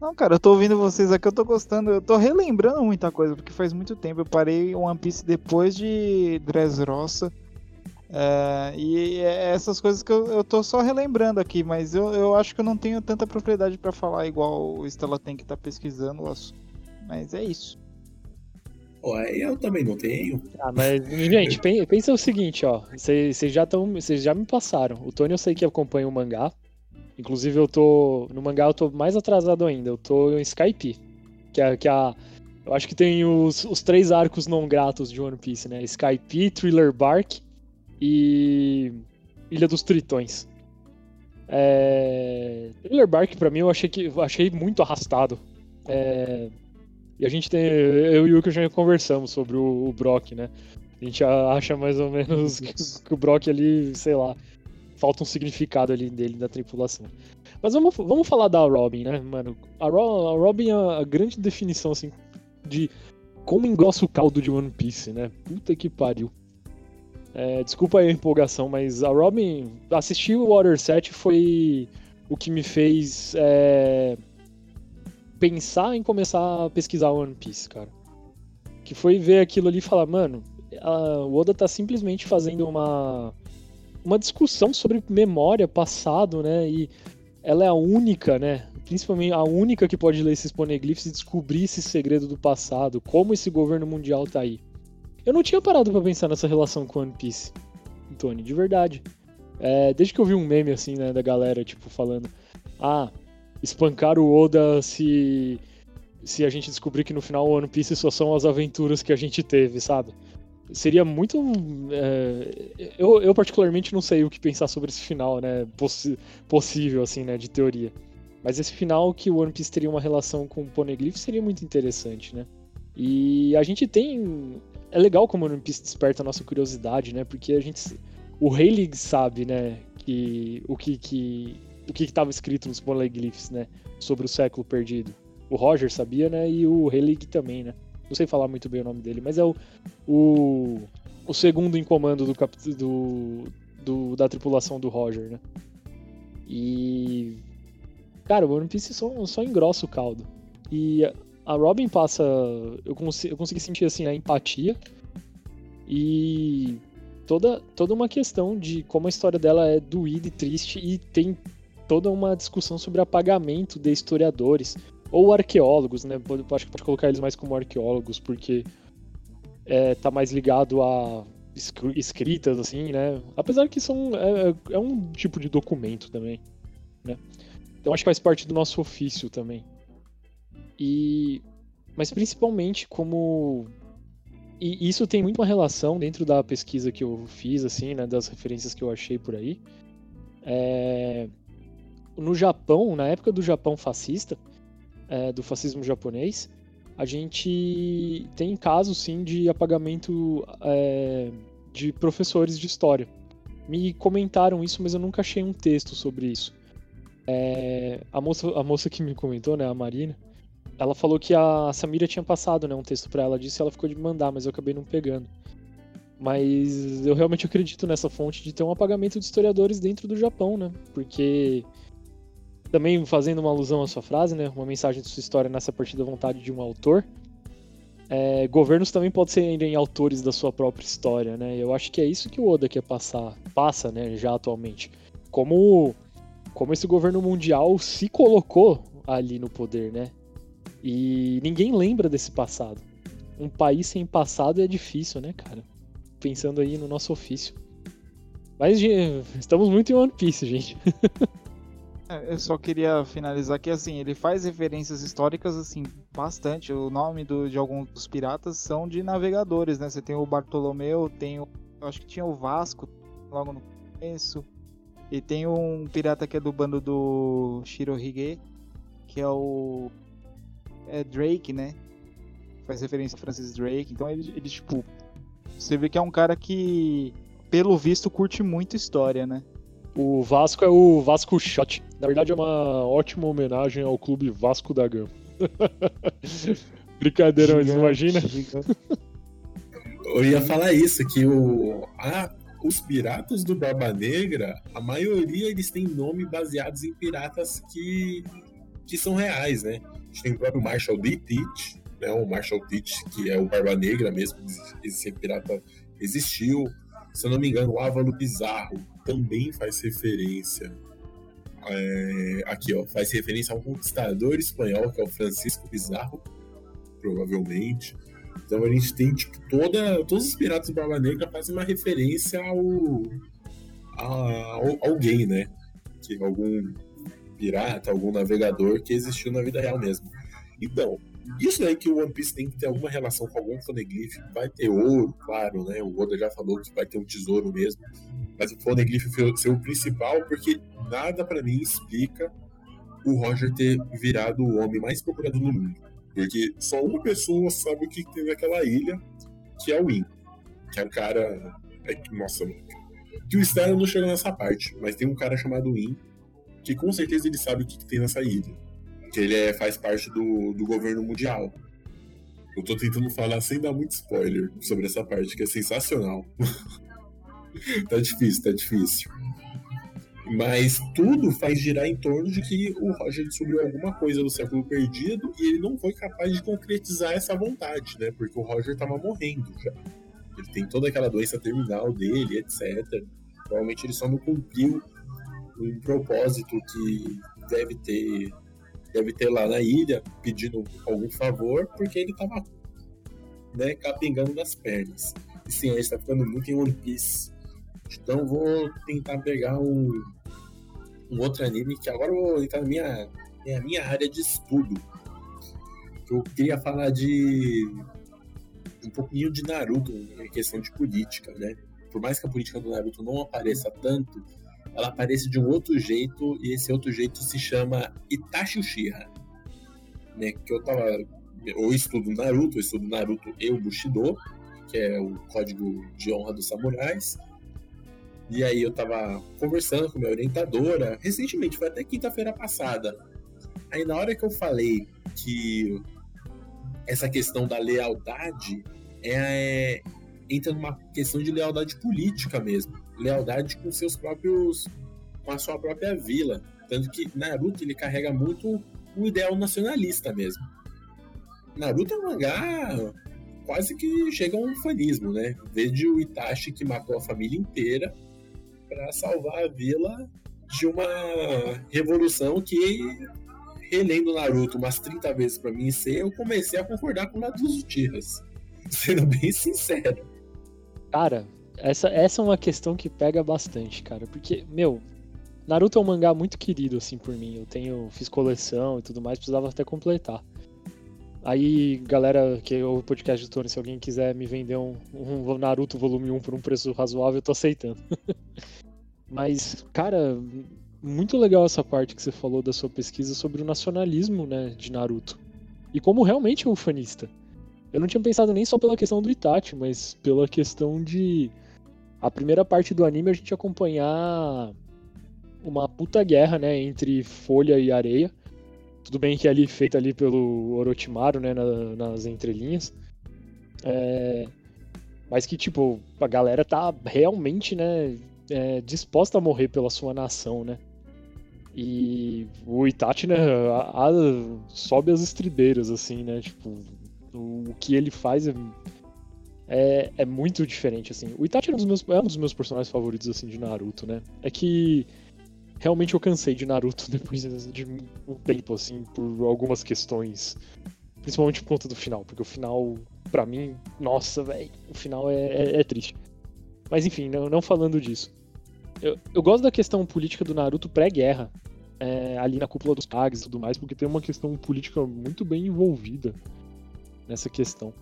Speaker 3: Não, cara, eu tô ouvindo vocês aqui, eu tô gostando, eu tô relembrando muita coisa, porque faz muito tempo. Eu parei One Piece depois de Dressrosa. É, e é essas coisas que eu, eu tô só relembrando aqui, mas eu, eu acho que eu não tenho tanta propriedade para falar igual o Stella tem que tá pesquisando o assunto. Mas é isso.
Speaker 1: Ué, eu também não tenho.
Speaker 2: Ah, mas, gente, pensa o seguinte, ó. Vocês já estão. Vocês já me passaram. O Tony eu sei que acompanha o mangá. Inclusive eu tô. No mangá eu tô mais atrasado ainda. Eu tô em Skype. Que é, que é a. Eu acho que tem os, os três arcos não gratos de One Piece, né? Skype, Thriller Bark e. Ilha dos Tritões. É... Thriller Bark, pra mim, eu achei, que, eu achei muito arrastado. É... E a gente tem. Eu e o que já conversamos sobre o, o, Brock, né? A gente acha mais ou menos que, que, o Brock ali, sei lá, falta um significado ali dele da tripulação. Mas vamos, vamos falar da Robin, né, mano? A, Ro, a Robin é a grande definição, assim, de como engrossa o caldo de One Piece, né? Puta que pariu. É, desculpa aí a empolgação, mas a Robin. Assistir o Water 7 foi o que me fez. É, pensar em começar a pesquisar One Piece, cara. Que foi ver aquilo ali e falar, mano, a, o Oda tá simplesmente fazendo uma uma discussão sobre memória, passado, né? E ela é a única, né? Principalmente a única que pode ler esses poneglyphs e descobrir esse segredo do passado, como esse governo mundial tá aí. Eu não tinha parado para pensar nessa relação com One Piece, Tony, de verdade. É, desde que eu vi um meme assim, né, da galera, tipo, falando: Ah, espancar o Oda se se a gente descobrir que no final o One Piece só são as aventuras que a gente teve, sabe? Seria muito. É, eu, eu, particularmente, não sei o que pensar sobre esse final, né? possível, assim, né? De teoria. Mas esse final que o One Piece teria uma relação com o Poneglyph seria muito interessante, né? E a gente tem. É legal como o One Piece desperta a nossa curiosidade, né? Porque a gente. O Rayleigh sabe, né? Que, o que, que o que estava escrito nos poneglyphs, né? Sobre o século perdido. O Roger sabia, né? E o Helig também, né? Não sei falar muito bem o nome dele, mas é o, o, o segundo em comando do, do, do, da tripulação do Roger, né? E. Cara, o One Piece só, só engrossa o caldo. E a Robin passa. Eu, cons eu consegui sentir assim a empatia. E toda, toda uma questão de como a história dela é doída e triste e tem toda uma discussão sobre apagamento de historiadores ou arqueólogos, né? Acho que pode colocar eles mais como arqueólogos, porque é, tá mais ligado a escritas, assim, né? Apesar que são, é, é, um tipo de documento também, né? Então acho que faz parte do nosso ofício também. E... Mas principalmente como... E isso tem muito uma relação dentro da pesquisa que eu fiz, assim, né? Das referências que eu achei por aí. É no Japão, na época do Japão fascista, é, do fascismo japonês, a gente tem casos sim de apagamento é, de professores de história. Me comentaram isso, mas eu nunca achei um texto sobre isso. É, a, moça, a moça que me comentou, né, a Marina, ela falou que a Samira tinha passado né, um texto para ela disso e ela ficou de mandar, mas eu acabei não pegando. Mas eu realmente acredito nessa fonte de ter um apagamento de historiadores dentro do Japão, né? Porque também fazendo uma alusão à sua frase, né? Uma mensagem de sua história nessa partida da vontade de um autor. É, governos também podem serem autores da sua própria história, né? Eu acho que é isso que o Oda quer passar, passa, né, já atualmente. Como, como esse governo mundial se colocou ali no poder, né? E ninguém lembra desse passado. Um país sem passado é difícil, né, cara? Pensando aí no nosso ofício. Mas estamos muito em One Piece, gente.
Speaker 3: É, eu só queria finalizar que assim, ele faz referências históricas assim bastante. O nome do, de alguns dos piratas são de navegadores, né? Você tem o Bartolomeu, tem o, acho que tinha o Vasco logo no começo. E tem um pirata que é do bando do Shirohige, que é o é Drake, né? Faz referência a Francis Drake. Então ele, ele tipo, você vê que é um cara que pelo visto curte muito história, né?
Speaker 2: O Vasco é o Vasco Shot. Na verdade, é uma ótima homenagem ao clube Vasco da Gama. Brincadeira, mas imagina.
Speaker 1: Eu ia falar isso, que o, ah, os piratas do Barba Negra, a maioria eles têm nome baseados em piratas que, que são reais, né? A gente tem o próprio Marshall D. Teach, né? O Marshall Teach, que é o Barba Negra mesmo, esse pirata existiu. Se eu não me engano, o Ávalo Bizarro também faz referência. É, aqui, ó, faz referência a um conquistador espanhol, que é o Francisco Bizarro, provavelmente. Então a gente tem, tipo, toda, todos os piratas do Barba Negra fazem uma referência ao, a, alguém, né? Que algum pirata, algum navegador que existiu na vida real mesmo. Então, isso aí que o One Piece tem que ter alguma relação com algum poneglyph. Vai ter ouro, claro, né? O Oda já falou que vai ter um tesouro mesmo. Mas o poneglyph ser o principal, porque nada para mim explica o Roger ter virado o homem mais procurado no mundo. Porque só uma pessoa sabe o que tem naquela ilha, que é o Win. Que é um cara. É, nossa, que o Stella não chegou nessa parte, mas tem um cara chamado Win, que com certeza ele sabe o que tem nessa ilha que ele é, faz parte do, do governo mundial. Eu tô tentando falar sem dar muito spoiler sobre essa parte, que é sensacional. tá difícil, tá difícil. Mas tudo faz girar em torno de que o Roger descobriu alguma coisa do século perdido e ele não foi capaz de concretizar essa vontade, né? Porque o Roger tava morrendo já. Ele tem toda aquela doença terminal dele, etc. Provavelmente ele só não cumpriu um propósito que deve ter deve ter lá na ilha pedindo algum favor, porque ele tava né, capengando nas pernas. E sim, a gente tá ficando muito em One Piece. Então vou tentar pegar um, um outro anime que agora eu vou entrar na minha, é a minha área de estudo. Eu queria falar de um pouquinho de Naruto em questão de política, né? Por mais que a política do Naruto não apareça tanto, ela aparece de um outro jeito e esse outro jeito se chama Itachi Uchiha. Né, que eu tava eu estudo Naruto, eu estudo Naruto e o Bushido, que é o código de honra dos samurais. E aí eu tava conversando com minha orientadora, recentemente, foi até quinta-feira passada. Aí na hora que eu falei que essa questão da lealdade é, entra numa questão de lealdade política mesmo lealdade com seus próprios com a sua própria vila. Tanto que Naruto ele carrega muito o ideal nacionalista mesmo. Naruto é um mangá quase que chega a um fanismo né? Desde o Itachi que matou a família inteira para salvar a vila de uma revolução que relendo Naruto umas 30 vezes para mim ser eu comecei a concordar com o lado dos Uchihas sendo bem sincero
Speaker 2: cara essa, essa é uma questão que pega bastante, cara. Porque, meu, Naruto é um mangá muito querido, assim, por mim. Eu tenho, fiz coleção e tudo mais, precisava até completar. Aí, galera que é o podcast do Tony, se alguém quiser me vender um, um Naruto volume 1 por um preço razoável, eu tô aceitando. Mas, cara, muito legal essa parte que você falou da sua pesquisa sobre o nacionalismo, né, de Naruto. E como realmente é um fanista. Eu não tinha pensado nem só pela questão do Itachi, mas pela questão de a primeira parte do anime a gente acompanhar uma puta guerra, né, entre folha e areia. Tudo bem que é ali feita ali pelo Orochimaru, né, na, nas entrelinhas. É... Mas que, tipo, a galera tá realmente, né, é, disposta a morrer pela sua nação, né. E o Itachi, né, a, a, sobe as estribeiras, assim, né, tipo, o, o que ele faz é é, é muito diferente, assim. O Itachi é um, dos meus, é um dos meus personagens favoritos, assim, de Naruto, né? É que realmente eu cansei de Naruto depois de um tempo, assim, por algumas questões. Principalmente por conta do final, porque o final, para mim, nossa, velho, o final é, é, é, triste. Mas enfim, não, não falando disso. Eu, eu, gosto da questão política do Naruto pré-guerra, é, ali na cúpula dos Kages e tudo mais, porque tem uma questão política muito bem envolvida nessa questão.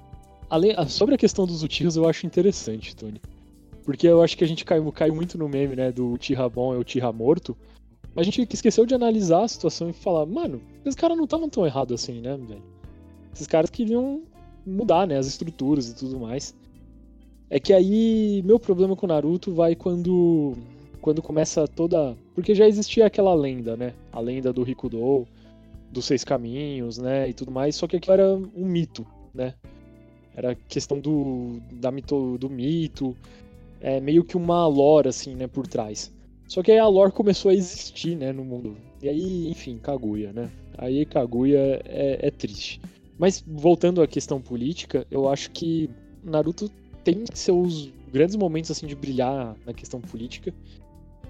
Speaker 2: Além, sobre a questão dos Uchihas, eu acho interessante, Tony. Porque eu acho que a gente caiu, caiu muito no meme, né, do Uchiha bom é o Uchiha morto. Mas a gente esqueceu de analisar a situação e falar, mano, esses caras não estavam tão errados assim, né, velho? Esses caras queriam mudar, né, as estruturas e tudo mais. É que aí meu problema com Naruto vai quando quando começa toda, porque já existia aquela lenda, né? A lenda do Rikudou, dos seis caminhos, né, e tudo mais, só que aquilo era um mito, né? Era questão do, da mito, do mito, é meio que uma lore, assim, né, por trás. Só que aí a lore começou a existir, né, no mundo. E aí, enfim, Kaguya, né? Aí Kaguya é, é triste. Mas voltando à questão política, eu acho que Naruto tem seus grandes momentos assim de brilhar na questão política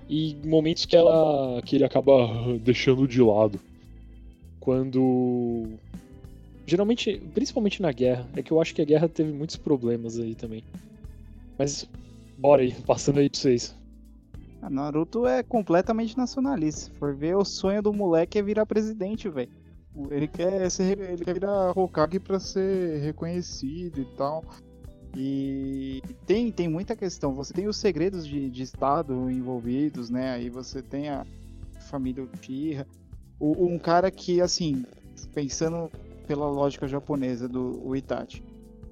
Speaker 2: e momentos que ela que ele acaba deixando de lado. Quando geralmente, principalmente na guerra, é que eu acho que a guerra teve muitos problemas aí também. Mas bora aí, passando aí pra vocês.
Speaker 3: A Naruto é completamente nacionalista. Se for ver, o sonho do moleque é virar presidente, velho. Ele quer ser, ele quer virar Hokage para ser reconhecido e tal. E tem, tem muita questão. Você tem os segredos de, de Estado envolvidos, né? Aí você tem a família Uchiha. O, um cara que, assim, pensando pela lógica japonesa do Itachi,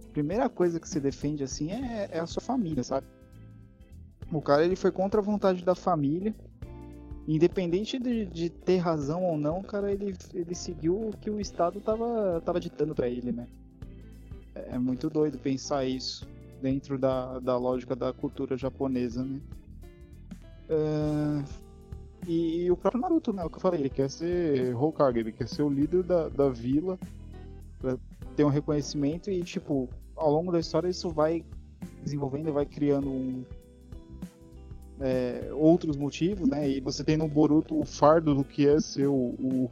Speaker 3: a primeira coisa que se defende, assim, é, é a sua família, sabe? O cara, ele foi contra a vontade da família. Independente de, de ter razão ou não, cara, ele, ele seguiu o que o Estado tava, tava ditando para ele, né? É muito doido pensar isso dentro da, da lógica da cultura japonesa, né? Uh, e, e, o próprio Naruto, né? O que eu falei, ele quer ser Hokage, ele quer ser o líder da, da vila pra ter um reconhecimento e, tipo, ao longo da história isso vai desenvolvendo vai criando um, é, outros motivos, né? E você tem no Boruto o fardo do que é ser o,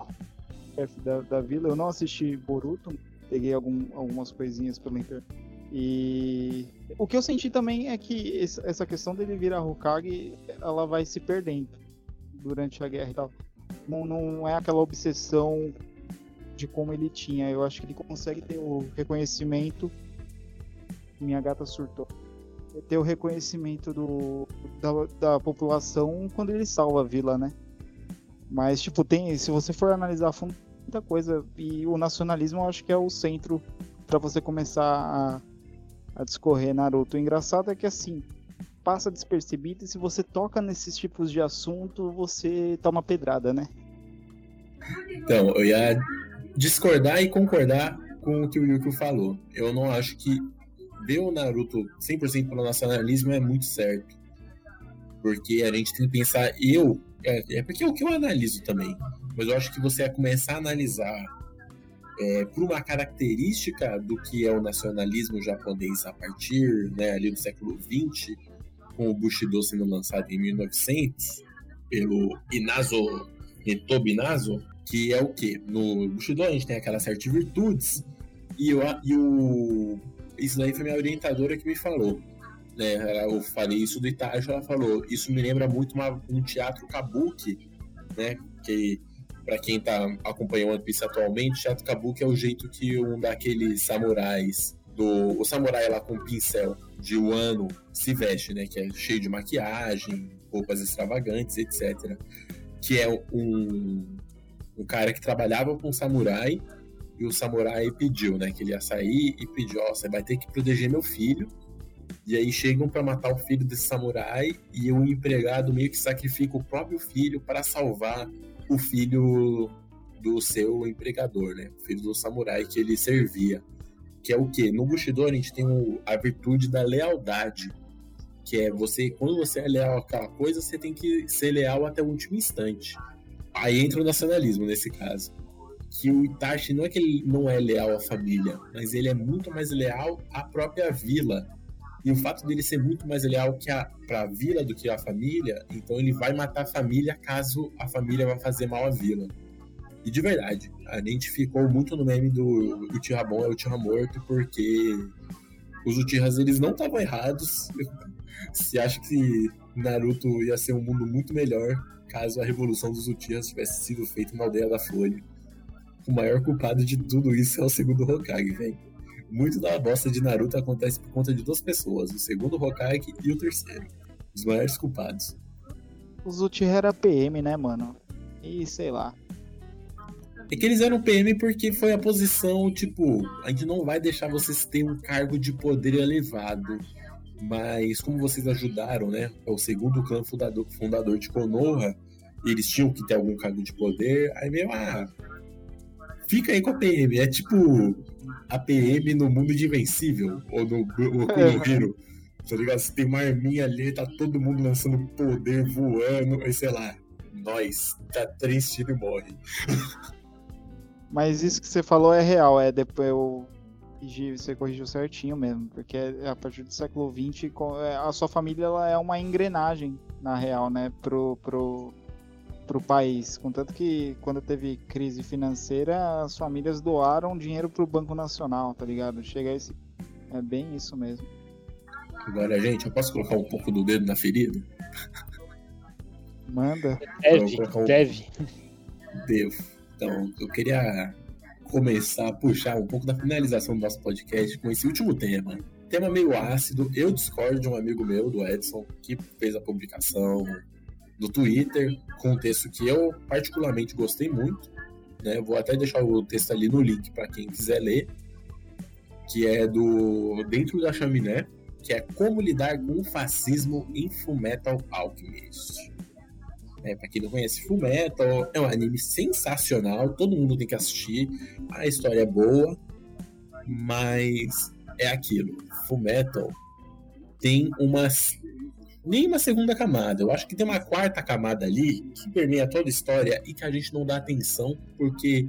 Speaker 3: chefe da, da vila. Eu não assisti Boruto, peguei algum, algumas coisinhas pela internet. E o que eu senti também é que essa questão dele virar Hokage, ela vai se perdendo durante a guerra e tal. Não, não é aquela obsessão de como ele tinha. Eu acho que ele consegue ter o reconhecimento. Minha gata surtou. Ter o reconhecimento do, da, da população quando ele salva a vila, né? Mas, tipo, tem. Se você for analisar a fundo, muita coisa. E o nacionalismo eu acho que é o centro para você começar a, a discorrer Naruto. O engraçado é que assim, passa despercebido e se você toca nesses tipos de assunto, você toma pedrada, né?
Speaker 1: Então, eu ia discordar e concordar com o que o Yuki falou. Eu não acho que ver o Naruto 100% para o nacionalismo é muito certo. Porque a gente tem que pensar, eu, é, é porque é o que eu analiso também mas eu acho que você começar a analisar é, por uma característica do que é o nacionalismo japonês a partir né, ali do século XX, com o Bushido sendo lançado em 1900 pelo Inazo Hitobi Inazo, que é o que? No Bushido a gente tem aquelas certas virtudes e, eu, e o isso daí foi minha orientadora que me falou. Né, eu falei isso do Itachi, ela falou, isso me lembra muito uma, um teatro kabuki, né, que para quem tá acompanhando One Piece atualmente, Chato Kabuki é o jeito que um daqueles samurais do o samurai lá com pincel de Wano se veste, né, que é cheio de maquiagem, roupas extravagantes, etc. Que é um um cara que trabalhava com um samurai e o samurai pediu, né, que ele ia sair e pediu, ó, oh, você vai ter que proteger meu filho. E aí chegam para matar o filho desse samurai e o empregado meio que sacrifica o próprio filho para salvar o filho do seu empregador, né? O filho do samurai que ele servia. Que é o quê? No Bushido a gente tem a virtude da lealdade. Que é você, quando você é leal àquela coisa, você tem que ser leal até o último instante. Aí entra o nacionalismo nesse caso. Que o Itachi não é que ele não é leal à família, mas ele é muito mais leal à própria vila e o fato dele ser muito mais leal que a, pra vila do que a família, então ele vai matar a família caso a família vá fazer mal à vila. E de verdade, a gente ficou muito no meme do Uchiha bom é Uchiha morto, porque os Uchihas eles não estavam errados. Se acha que Naruto ia ser um mundo muito melhor caso a revolução dos Uchihas tivesse sido feita na aldeia da Folha. O maior culpado de tudo isso é o segundo Hokage, velho muito da bosta de Naruto acontece por conta de duas pessoas, o segundo Hokage e o terceiro. Os maiores culpados.
Speaker 3: O Uchiha era PM, né, mano? E sei lá.
Speaker 1: É que eles eram PM porque foi a posição, tipo, a gente não vai deixar vocês terem um cargo de poder elevado. Mas como vocês ajudaram, né? É o segundo clã fundador, fundador de Konoha, eles tinham que ter algum cargo de poder. Aí meio, ah, fica aí com a PM. É tipo a PM no mundo de Invencível, ou no, no Hero. Tá ligado? Você tem uma arminha ali, tá todo mundo lançando poder, voando, aí sei lá, nós, tá três tiros e morre.
Speaker 3: Mas isso que você falou é real, é depois eu você corrigiu certinho mesmo, porque a partir do século XX é, a sua família ela é uma engrenagem, na real, né, pro, pro, pro país. Contanto que quando teve crise financeira, as famílias doaram dinheiro pro Banco Nacional, tá ligado? Chega a esse. É bem isso mesmo.
Speaker 1: Agora, gente, eu posso colocar um pouco do dedo na ferida?
Speaker 3: Manda.
Speaker 2: Deve, um... deve.
Speaker 1: Devo. Então, eu queria começar a puxar um pouco da finalização do nosso podcast com esse último tema. Tema meio ácido. Eu discordo de um amigo meu, do Edson, que fez a publicação no Twitter, com um texto que eu particularmente gostei muito. Né? Vou até deixar o texto ali no link para quem quiser ler, que é do Dentro da Chaminé, que é Como Lidar com o Fascismo em Fullmetal Alchemist. É, pra quem não conhece Fullmetal, é um anime sensacional, todo mundo tem que assistir, a história é boa, mas é aquilo, Fullmetal tem umas nem uma segunda camada. Eu acho que tem uma quarta camada ali que permeia toda a história e que a gente não dá atenção porque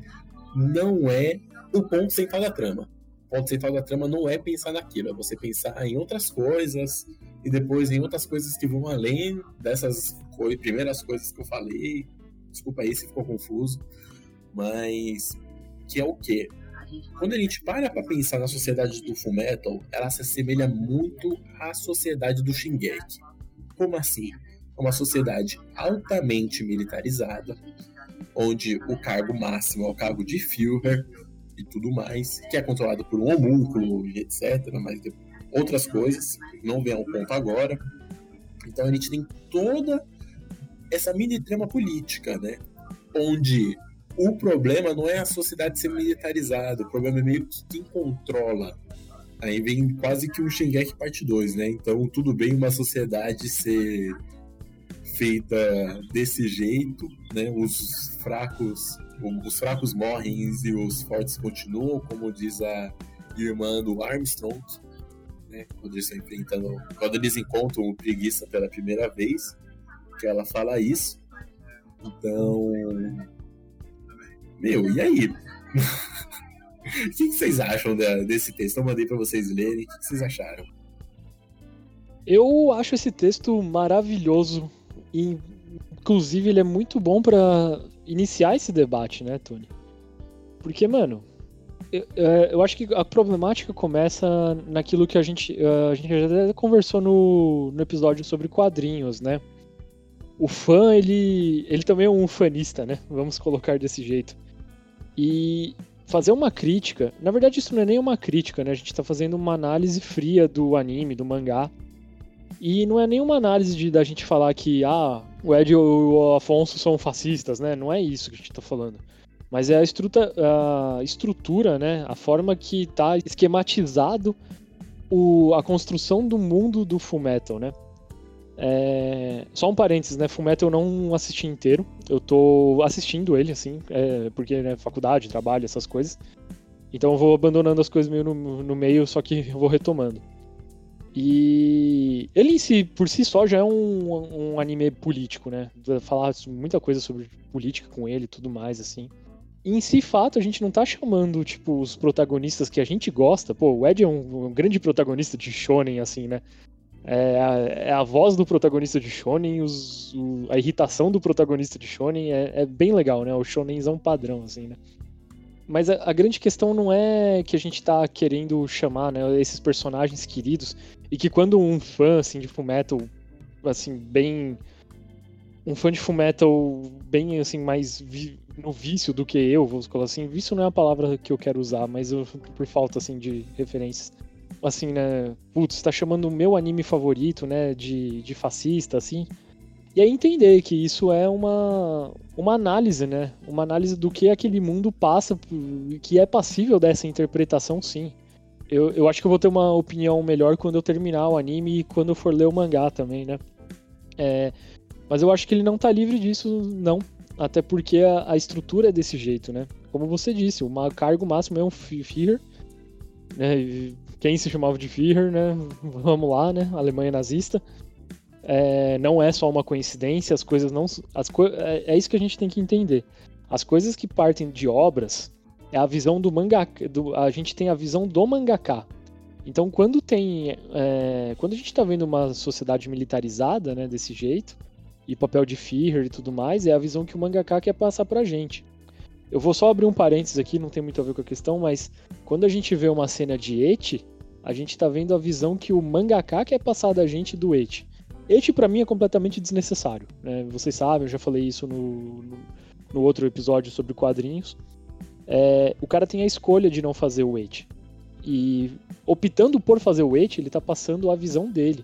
Speaker 1: não é o ponto central da trama. O ponto central da trama não é pensar naquilo, é você pensar em outras coisas e depois em outras coisas que vão além dessas co primeiras coisas que eu falei. Desculpa aí se ficou confuso, mas que é o quê? Quando a gente para para pensar na sociedade do Fullmetal, ela se assemelha muito à sociedade do Shingeki. Como assim? Uma sociedade altamente militarizada, onde o cargo máximo é o cargo de Führer e tudo mais, que é controlado por um homúnculo e etc. Mas outras coisas, não vem ao ponto agora. Então a gente tem toda essa mini trama política, né? Onde o problema não é a sociedade ser militarizada, o problema é meio que quem controla Aí vem quase que um Shingeki parte 2, né? Então, tudo bem uma sociedade ser feita desse jeito, né? Os fracos, os fracos morrem e os fortes continuam, como diz a irmã do Armstrong, né? Quando eles enfrentando, quando eles encontram o preguiça pela primeira vez, que ela fala isso. Então, meu, e aí? O que, vocês acham desse texto? Eu mandei para vocês lerem. O que, vocês acharam?
Speaker 2: Eu acho esse texto maravilhoso. E, inclusive, ele é muito bom para iniciar esse debate, né, Tony? Porque, mano, eu, é, eu, acho que a problemática começa naquilo que a gente, a gente já conversou no, no episódio sobre quadrinhos, né? O fã, ele, ele também é um fanista, né? Vamos colocar desse jeito. E fazer uma crítica. Na verdade, isso não é nem uma crítica, né? A gente tá fazendo uma análise fria do anime, do mangá. E não é nenhuma análise de, da gente falar que ah, o Ed e o Afonso são fascistas, né? Não é isso que a gente tá falando. Mas é a, estrutura, a estrutura, né? A forma que tá esquematizado o, a construção do mundo do Fullmetal, né? É... Só um parênteses, né? Fullmetal eu não assisti inteiro. Eu tô assistindo ele, assim, é... porque, né, faculdade, trabalho, essas coisas. Então eu vou abandonando as coisas meio no, no meio, só que eu vou retomando. E ele em si, por si só, já é um, um anime político, né? Falar muita coisa sobre política com ele e tudo mais, assim. E em si, fato, a gente não tá chamando, tipo, os protagonistas que a gente gosta. Pô, o Ed é um, um grande protagonista de shonen, assim, né? É a, é a, voz do protagonista de Shonen, os, o, a irritação do protagonista de Shonen é, é, bem legal, né? O Shonenzão padrão, assim, né? Mas a, a, grande questão não é que a gente tá querendo chamar, né, esses personagens queridos, e que quando um fã, assim, de Fullmetal, assim, bem... Um fã de Fullmetal bem, assim, mais vi, no vício do que eu, vou falar assim, vício não é a palavra que eu quero usar, mas eu, por falta, assim, de referências assim, né? Putz, tá chamando o meu anime favorito, né? De, de fascista, assim. E aí entender que isso é uma, uma análise, né? Uma análise do que aquele mundo passa, que é passível dessa interpretação, sim. Eu, eu acho que eu vou ter uma opinião melhor quando eu terminar o anime e quando eu for ler o mangá também, né? É, mas eu acho que ele não tá livre disso, não. Até porque a, a estrutura é desse jeito, né? como você disse, o cargo máximo é um Führer, né? Quem se chamava de Führer, né? Vamos lá, né? Alemanha nazista. É, não é só uma coincidência, as coisas não. As co é, é, isso que a gente tem que entender. As coisas que partem de obras é a visão do mangaka. Do, a gente tem a visão do mangaka. Então, quando tem. É, quando a gente está vendo uma sociedade militarizada, né, desse jeito, e papel de Führer e tudo mais, é a visão que o mangaka quer passar pra gente. Eu vou só abrir um parênteses aqui, não tem muito a ver com a questão, mas quando a gente vê uma cena de Eti, a gente tá vendo a visão que o mangaka quer passar da gente do Eti. Eti para mim é completamente desnecessário, né? Vocês sabem, eu já falei isso no, no, no outro episódio sobre quadrinhos. É, o cara tem a escolha de não fazer o Eti. E optando por fazer o Eti, ele tá passando a visão dele.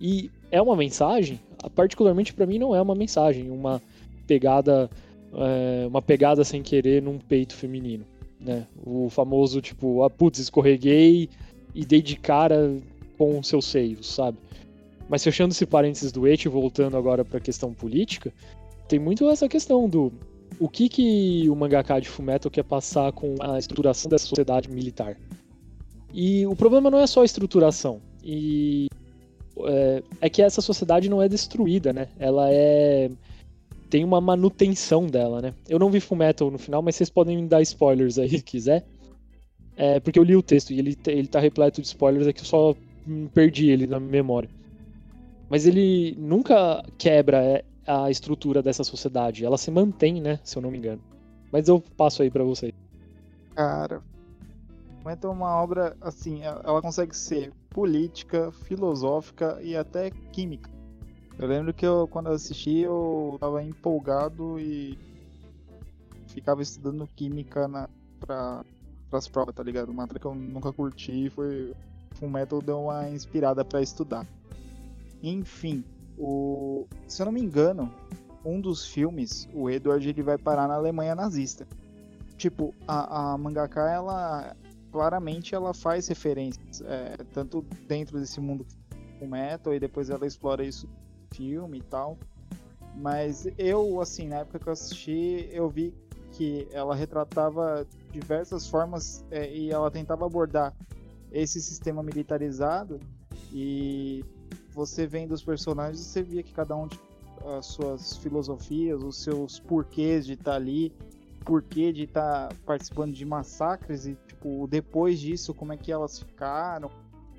Speaker 2: E é uma mensagem, particularmente para mim não é uma mensagem, uma pegada é, uma pegada sem querer num peito feminino, né? O famoso tipo, ah, putz, escorreguei e dei de cara com seus seios, sabe? Mas fechando esse parênteses do Eti, voltando agora para a questão política, tem muito essa questão do o que que o mangaka de Fumeto quer passar com a estruturação dessa sociedade militar. E o problema não é só a estruturação, e é, é que essa sociedade não é destruída, né? Ela é tem uma manutenção dela, né? Eu não vi Fullmetal no final, mas vocês podem me dar spoilers aí se quiser. É, porque eu li o texto e ele, ele tá repleto de spoilers, é que eu só perdi ele na memória. Mas ele nunca quebra é, a estrutura dessa sociedade, ela se mantém, né? Se eu não me engano. Mas eu passo aí para vocês.
Speaker 3: Cara, Fullmetal é uma obra, assim, ela consegue ser política, filosófica e até química. Eu lembro que eu, quando eu assisti, eu tava empolgado e ficava estudando química na, pra, pras provas, tá ligado? Uma matéria que eu nunca curti foi. Um método deu uma inspirada para estudar. Enfim, o, se eu não me engano, um dos filmes, o Edward ele vai parar na Alemanha nazista. Tipo, a, a mangaka, ela claramente ela faz referências, é, tanto dentro desse mundo com metal e depois ela explora isso filme e tal. Mas eu, assim, na época que eu assisti, eu vi que ela retratava diversas formas é, e ela tentava abordar esse sistema militarizado e você vendo os personagens, você via que cada um tinha as suas filosofias, os seus porquês de estar tá ali, porquê de estar tá participando de massacres e, tipo, depois disso, como é que elas ficaram.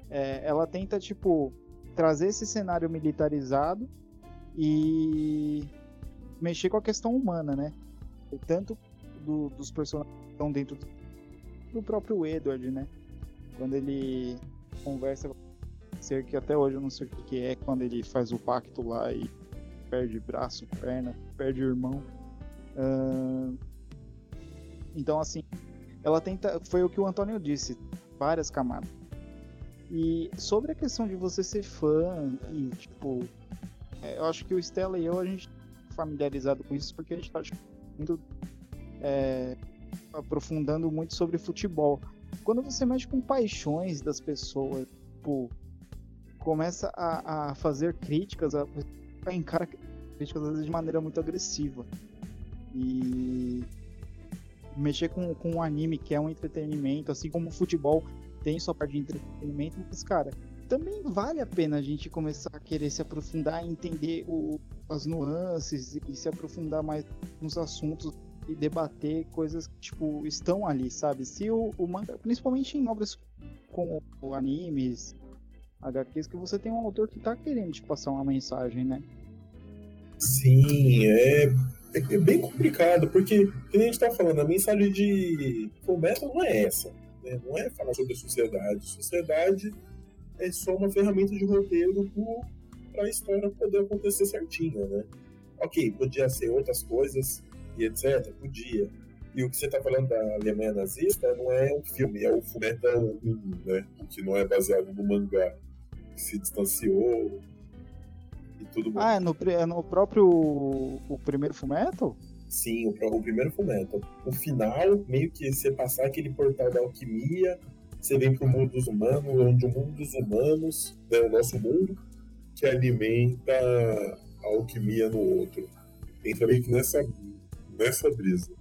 Speaker 3: É, ela tenta, tipo, trazer esse cenário militarizado e mexer com a questão humana, né? Tanto do, dos personagens que estão dentro do próprio Edward, né? Quando ele conversa com ser que até hoje eu não sei o que é quando ele faz o pacto lá e perde braço, perna, perde irmão. Uh... Então assim, ela tenta, foi o que o Antônio disse, várias camadas. E sobre a questão de você ser fã e, tipo, é, eu acho que o Stella e eu, a gente tá familiarizado com isso porque a gente tá muito é, aprofundando muito sobre futebol. Quando você mexe com paixões das pessoas, tipo, começa a, a fazer críticas, a, a encarar críticas às vezes de maneira muito agressiva. E mexer com, com um anime que é um entretenimento, assim como o futebol tem sua parte de entretenimento, mas, cara, também vale a pena a gente começar a querer se aprofundar e entender o, as nuances e se aprofundar mais nos assuntos e debater coisas que, tipo, estão ali, sabe? Se o, o manga, principalmente em obras como animes, HQs, que você tem um autor que tá querendo te passar uma mensagem, né?
Speaker 1: Sim, é, é, bem complicado, porque, como a gente tá falando, a mensagem de Fullmetal não é essa. Né? Não é falar sobre a sociedade. Sociedade é só uma ferramenta de roteiro para a história poder acontecer certinha, né? Ok, podia ser outras coisas e etc. Podia. E o que você está falando da Alemanha nazista não é um filme, é o Fullmetal 1, né? Que não é baseado no mangá, que se distanciou e tudo
Speaker 3: mais. Ah, é no, é no próprio o primeiro Fullmetal?
Speaker 1: Sim, o, o primeiro Fullmetal. O final, meio que você passar aquele portal da alquimia, você vem pro mundo dos humanos, onde o mundo dos humanos é o nosso mundo, que alimenta a alquimia no outro. Entra meio que nessa, nessa brisa.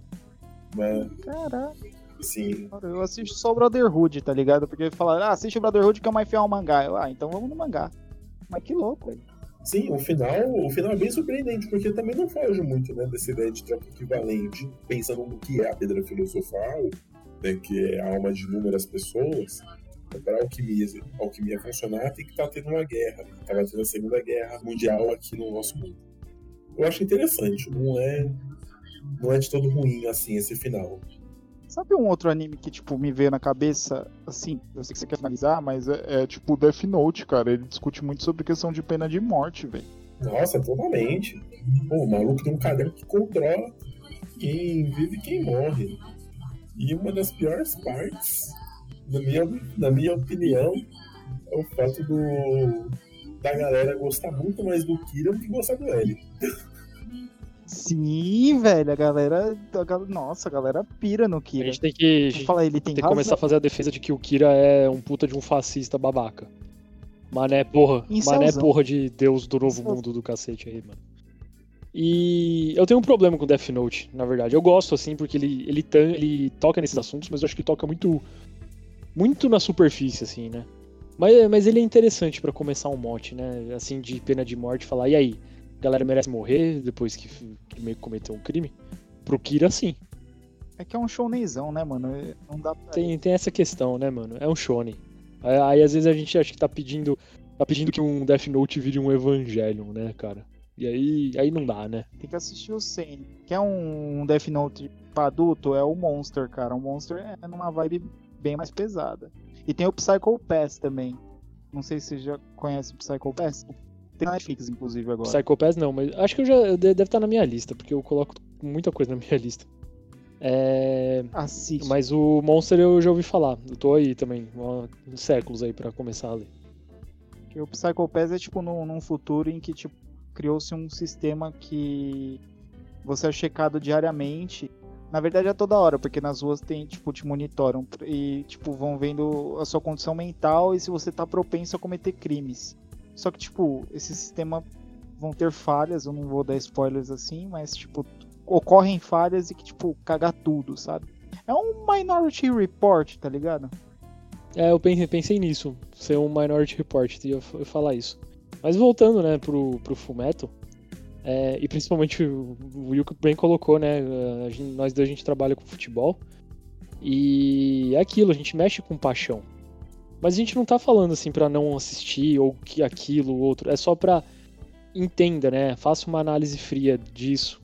Speaker 1: Né?
Speaker 3: Caraca.
Speaker 1: Sim.
Speaker 3: Eu assisto só o Brotherhood, tá ligado? Porque falaram, ah, assiste o Brotherhood que é mais fiel ao mangá. Eu, ah, então vamos no mangá. Mas que louco, velho.
Speaker 1: Sim, o final, o final é bem surpreendente, porque também não foge muito né, dessa ideia de troca equivalente, pensando no que é a pedra filosofal, né, que é a alma de inúmeras pessoas. Para a alquimia, a alquimia funcionar, tem que estar tendo uma guerra. Estava tendo a Segunda Guerra Mundial aqui no nosso mundo. Eu acho interessante, não é, não é de todo ruim assim esse final.
Speaker 3: Sabe um outro anime que, tipo, me veio na cabeça, assim, eu sei que você quer finalizar, mas é, é tipo Death Note, cara. Ele discute muito sobre questão de pena de morte, velho.
Speaker 1: Nossa, totalmente. Pô, o maluco tem um caderno que controla quem vive e quem morre. E uma das piores partes, na minha, na minha opinião, é o fato do da galera gostar muito mais do Kira do que gostar do L.
Speaker 3: Sim, velho, a galera. A, nossa, a galera pira no Kira.
Speaker 2: A gente tem que, gente
Speaker 3: falar, ele tem,
Speaker 2: tem que começar a fazer a defesa de que o Kira é um puta de um fascista babaca. Mané porra. Incelzão. Mané porra de Deus do novo Incelzão. mundo do cacete aí, mano. E eu tenho um problema com Death Note, na verdade. Eu gosto, assim, porque ele, ele, ele toca nesses assuntos, mas eu acho que toca muito. Muito na superfície, assim, né? Mas, mas ele é interessante para começar um mote, né? Assim, de pena de morte, falar, e aí? A galera merece morrer depois que, que meio que cometeu um crime? Pro Kira, sim.
Speaker 3: É que é um shonenzão, né, mano? Não dá pra...
Speaker 2: Tem, tem essa questão, né, mano? É um shonen. Aí, aí, às vezes a gente acha que tá pedindo tá pedindo que um Death Note vire um Evangelion, né, cara? E aí, aí não dá, né?
Speaker 3: Tem que assistir o Sen. Quer um Death Note pra adulto? É o Monster, cara. O Monster é numa vibe bem mais pesada. E tem o Psycho Pass também. Não sei se você já conhece o Psycho Pass. Tem Netflix, inclusive, agora.
Speaker 2: Psycho Pass não, mas acho que eu já deve estar na minha lista, porque eu coloco muita coisa na minha lista. É...
Speaker 3: Assiste.
Speaker 2: Mas o Monster eu já ouvi falar. Eu tô aí também, séculos aí para começar a ler.
Speaker 3: o Psycho Pass é tipo num, num futuro em que tipo, criou-se um sistema que você é checado diariamente na verdade é toda hora, porque nas ruas tem, tipo, te monitoram e, tipo, vão vendo a sua condição mental e se você tá propenso a cometer crimes. Só que, tipo, esse sistema vão ter falhas, eu não vou dar spoilers assim, mas, tipo, ocorrem falhas e que, tipo, caga tudo, sabe? É um Minority Report, tá ligado?
Speaker 2: É, eu pensei nisso, ser um Minority Report, ia falar isso. Mas voltando, né, pro, pro Fullmetal, é, e principalmente o, Will bem colocou, né? Gente, nós dois a gente trabalha com futebol. E é aquilo, a gente mexe com paixão. Mas a gente não tá falando assim para não assistir ou que aquilo, outro. É só pra entenda, né? Faça uma análise fria disso.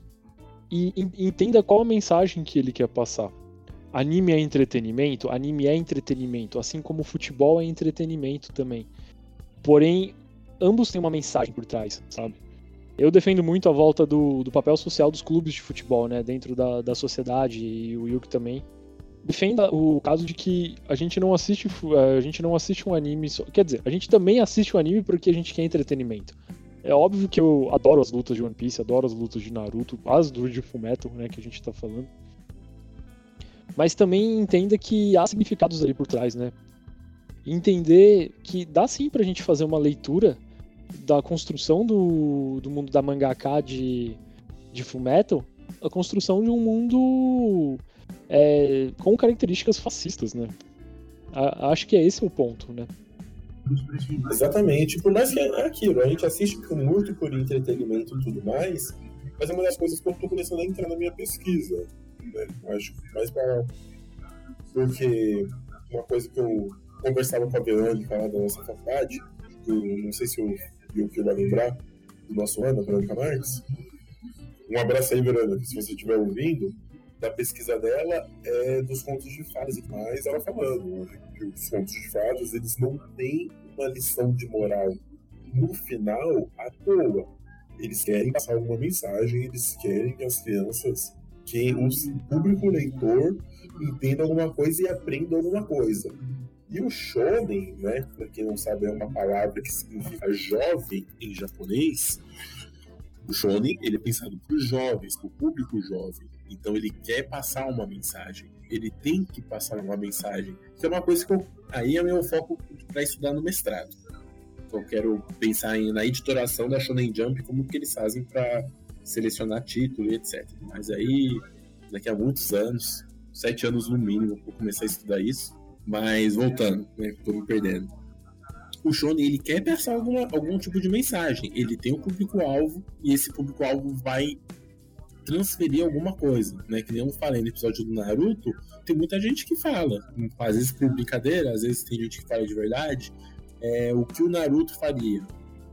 Speaker 2: E entenda qual a mensagem que ele quer passar. Anime é entretenimento? Anime é entretenimento, assim como futebol é entretenimento também. Porém, ambos têm uma mensagem por trás, sabe? Eu defendo muito a volta do, do papel social dos clubes de futebol, né, dentro da, da sociedade, e o Yuki também. Defenda o caso de que a gente não assiste a gente não assiste um anime, só, quer dizer, a gente também assiste um anime porque a gente quer entretenimento. É óbvio que eu adoro as lutas de One Piece, adoro as lutas de Naruto, as lutas de Fullmetal, né, que a gente tá falando. Mas também entenda que há significados ali por trás, né? Entender que dá sim pra gente fazer uma leitura da construção do, do mundo da mangaka de, de Fullmetal, a construção de um mundo é, com características fascistas, né? A, acho que é esse o ponto, né?
Speaker 1: Exatamente. Por mais que é aquilo, a gente assiste muito por entretenimento e tudo mais, mas é uma das coisas que eu estou começando a entrar na minha pesquisa. Né? Acho mais para. Porque uma coisa que eu conversava com a Verônica lá da nossa faculdade, eu não sei se o que vai lembrar do nosso ano, a Verônica Marques. Um abraço aí, Verônica, se você estiver ouvindo. Da pesquisa dela é dos contos de fadas mais, ela falando né, que os contos de fadas eles não têm uma lição de moral no final à toa. Eles querem passar alguma mensagem, eles querem que as crianças, que o público leitor entenda alguma coisa e aprenda alguma coisa. E o shonen, né, para quem não sabe, é uma palavra que significa jovem em japonês. O shonen, ele é pensado para os jovens, para o público jovem. Então ele quer passar uma mensagem. Ele tem que passar uma mensagem. Que é uma coisa que eu, aí é meu foco para estudar no mestrado. Então, eu quero pensar em, na editoração da Shonen Jump, como que eles fazem para selecionar título e etc. Mas aí daqui a muitos anos, sete anos no mínimo, para começar a estudar isso. Mas voltando, né? Tô me perdendo. O Shonen ele quer passar alguma, algum tipo de mensagem. Ele tem um público-alvo e esse público-alvo vai transferir alguma coisa, né? Que nem eu falei no episódio do Naruto, tem muita gente que fala, às vezes por brincadeira, às vezes tem gente que fala de verdade, é, o que o Naruto faria,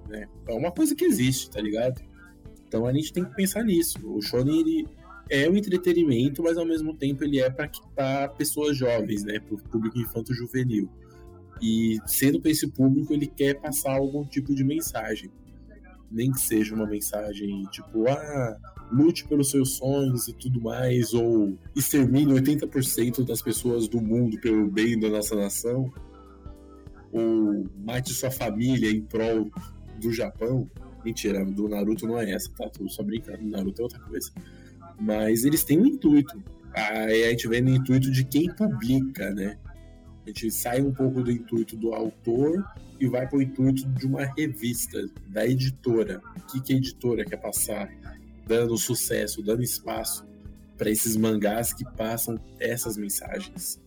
Speaker 1: né? É uma coisa que existe, tá ligado? Então a gente tem que pensar nisso. O Shonen ele é um entretenimento, mas ao mesmo tempo ele é para pessoas jovens, né? Para o público infanto-juvenil. E sendo para esse público, ele quer passar algum tipo de mensagem. Nem que seja uma mensagem tipo, ah, lute pelos seus sonhos e tudo mais, ou extermine 80% das pessoas do mundo pelo bem da nossa nação, ou mate sua família em prol do Japão. Mentira, do Naruto não é essa, tá? Tô só brincando, do Naruto é outra coisa. Mas eles têm um intuito. Aí a gente vê no intuito de quem publica, né? A gente sai um pouco do intuito do autor e vai para o intuito de uma revista, da editora. O que, que a editora quer passar? Dando sucesso, dando espaço para esses mangás que passam essas mensagens.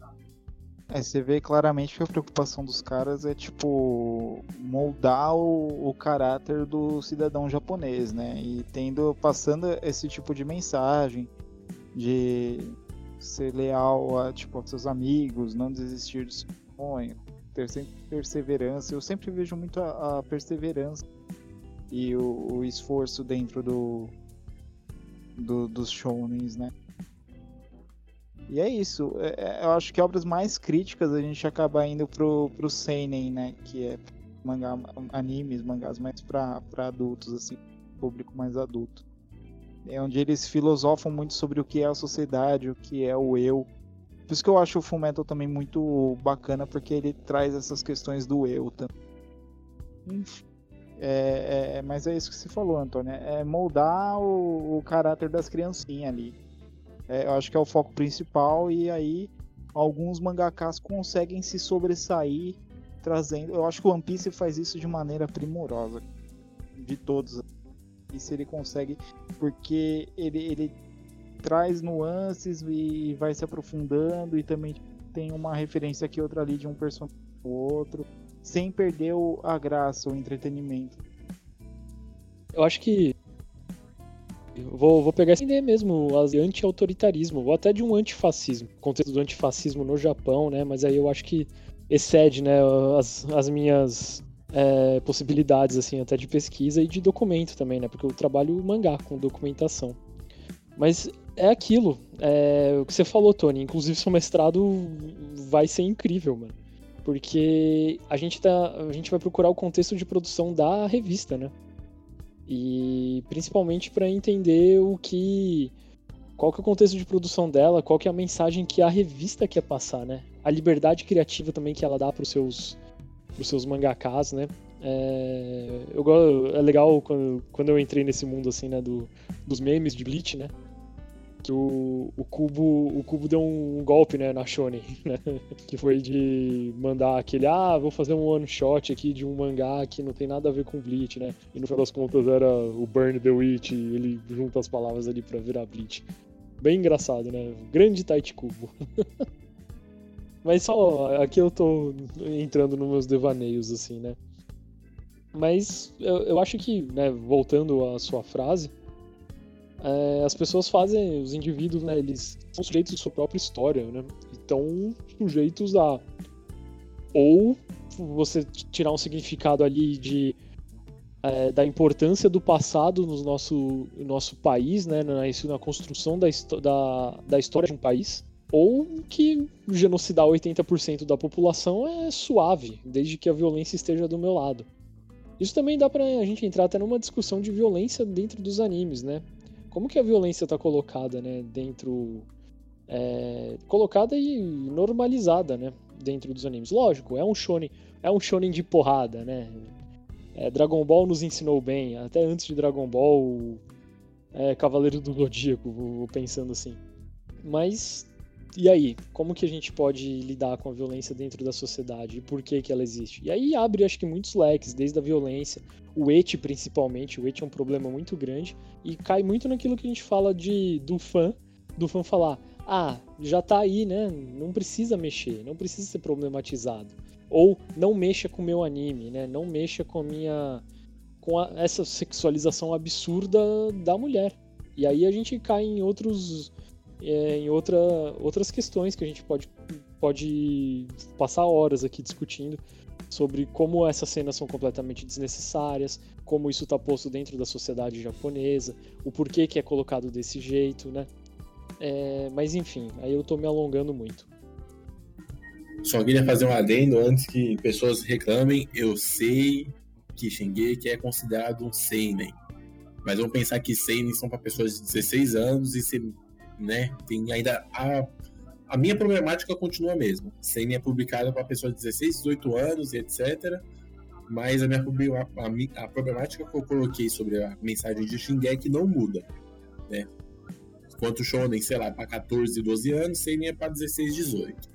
Speaker 3: É, você vê claramente que a preocupação dos caras é tipo moldar o, o, caráter do cidadão japonês, né? E tendo passando esse tipo de mensagem de ser leal a tipo aos seus amigos, não desistir do seu sonho, ter sempre perseverança. Eu sempre vejo muito a, a perseverança e o, o, esforço dentro do, do dos shonens, né? E é isso. É, é, eu acho que obras mais críticas a gente acaba indo pro, pro seinen, né? Que é mangá, animes, mangás mais para adultos, assim, público mais adulto. É onde eles filosofam muito sobre o que é a sociedade, o que é o eu. Por isso que eu acho o Fullmetal também muito bacana, porque ele traz essas questões do eu também. Enfim. É, é, mas é isso que você falou, Antônio. É moldar o, o caráter das criancinhas ali é, eu acho que é o foco principal e aí alguns mangakas conseguem se sobressair trazendo. Eu acho que o One Piece faz isso de maneira primorosa de todos. E se ele consegue, porque ele, ele traz nuances e vai se aprofundando e também tem uma referência aqui outra ali de um personagem ou outro, sem perder a graça, o entretenimento.
Speaker 2: Eu acho que Vou, vou pegar essa ideia mesmo, anti-autoritarismo, ou até de um antifascismo. Contexto do antifascismo no Japão, né? Mas aí eu acho que excede, né, as, as minhas é, possibilidades, assim, até de pesquisa e de documento também, né? Porque eu trabalho mangá com documentação. Mas é aquilo, é, o que você falou, Tony. Inclusive, seu mestrado vai ser incrível, mano. Porque a gente, tá, a gente vai procurar o contexto de produção da revista, né? E principalmente para entender o que qual que é o contexto de produção dela, qual que é a mensagem que a revista quer passar, né? A liberdade criativa também que ela dá para os seus pros seus mangakas, né? É, eu, é legal quando, quando eu entrei nesse mundo assim, né, do, dos memes de Bleach, né? que o, o Cubo o Cubo deu um golpe né, na Shonen, né? que foi de mandar aquele, ah, vou fazer um one shot aqui de um mangá que não tem nada a ver com Bleach, né? E no final das contas era o Burn the Witch, ele junta as palavras ali para virar Bleach. Bem engraçado, né? Grande Tight Cubo. Mas só, aqui eu tô entrando nos meus devaneios, assim, né? Mas eu, eu acho que, né, voltando à sua frase, é, as pessoas fazem, os indivíduos, né, eles são sujeitos de sua própria história, né? Então, sujeitos a ou você tirar um significado ali de é, da importância do passado no nosso, no nosso país, né, na, na construção da, da, da história de um país, ou que genocidar 80% da população é suave, desde que a violência esteja do meu lado. Isso também dá pra a gente entrar até numa discussão de violência dentro dos animes, né? como que a violência está colocada, né, dentro é, colocada e normalizada, né, dentro dos animes. Lógico, é um shonen, é um shonen de porrada, né? É, Dragon Ball nos ensinou bem, até antes de Dragon Ball, é, Cavaleiro do Zodíaco, pensando assim. Mas e aí, como que a gente pode lidar com a violência dentro da sociedade e por que que ela existe? E aí abre, acho que muitos leques, desde a violência, o et principalmente, o et é um problema muito grande e cai muito naquilo que a gente fala de do fã do fã falar: ah, já tá aí, né? Não precisa mexer, não precisa ser problematizado. Ou não mexa com o meu anime, né? Não mexa com a minha. com a, essa sexualização absurda da mulher. E aí a gente cai em outros. É, em outra, outras questões que a gente pode, pode passar horas aqui discutindo sobre como essas cenas são completamente desnecessárias, como isso está posto dentro da sociedade japonesa, o porquê que é colocado desse jeito, né? É, mas enfim, aí eu tô me alongando muito.
Speaker 1: Só queria fazer um adendo antes que pessoas reclamem. Eu sei que Shingeki é considerado um seinen, mas vamos pensar que seinen são para pessoas de 16 anos e se, né, tem ainda a a minha problemática continua a mesma. Seinen é publicada para pessoas de 16, 18 anos e etc. Mas a minha a, a problemática que eu coloquei sobre a mensagem de Shingeki não muda, né? Enquanto o Shonen, sei lá, para 14, 12 anos, Seinen é para 16, 18.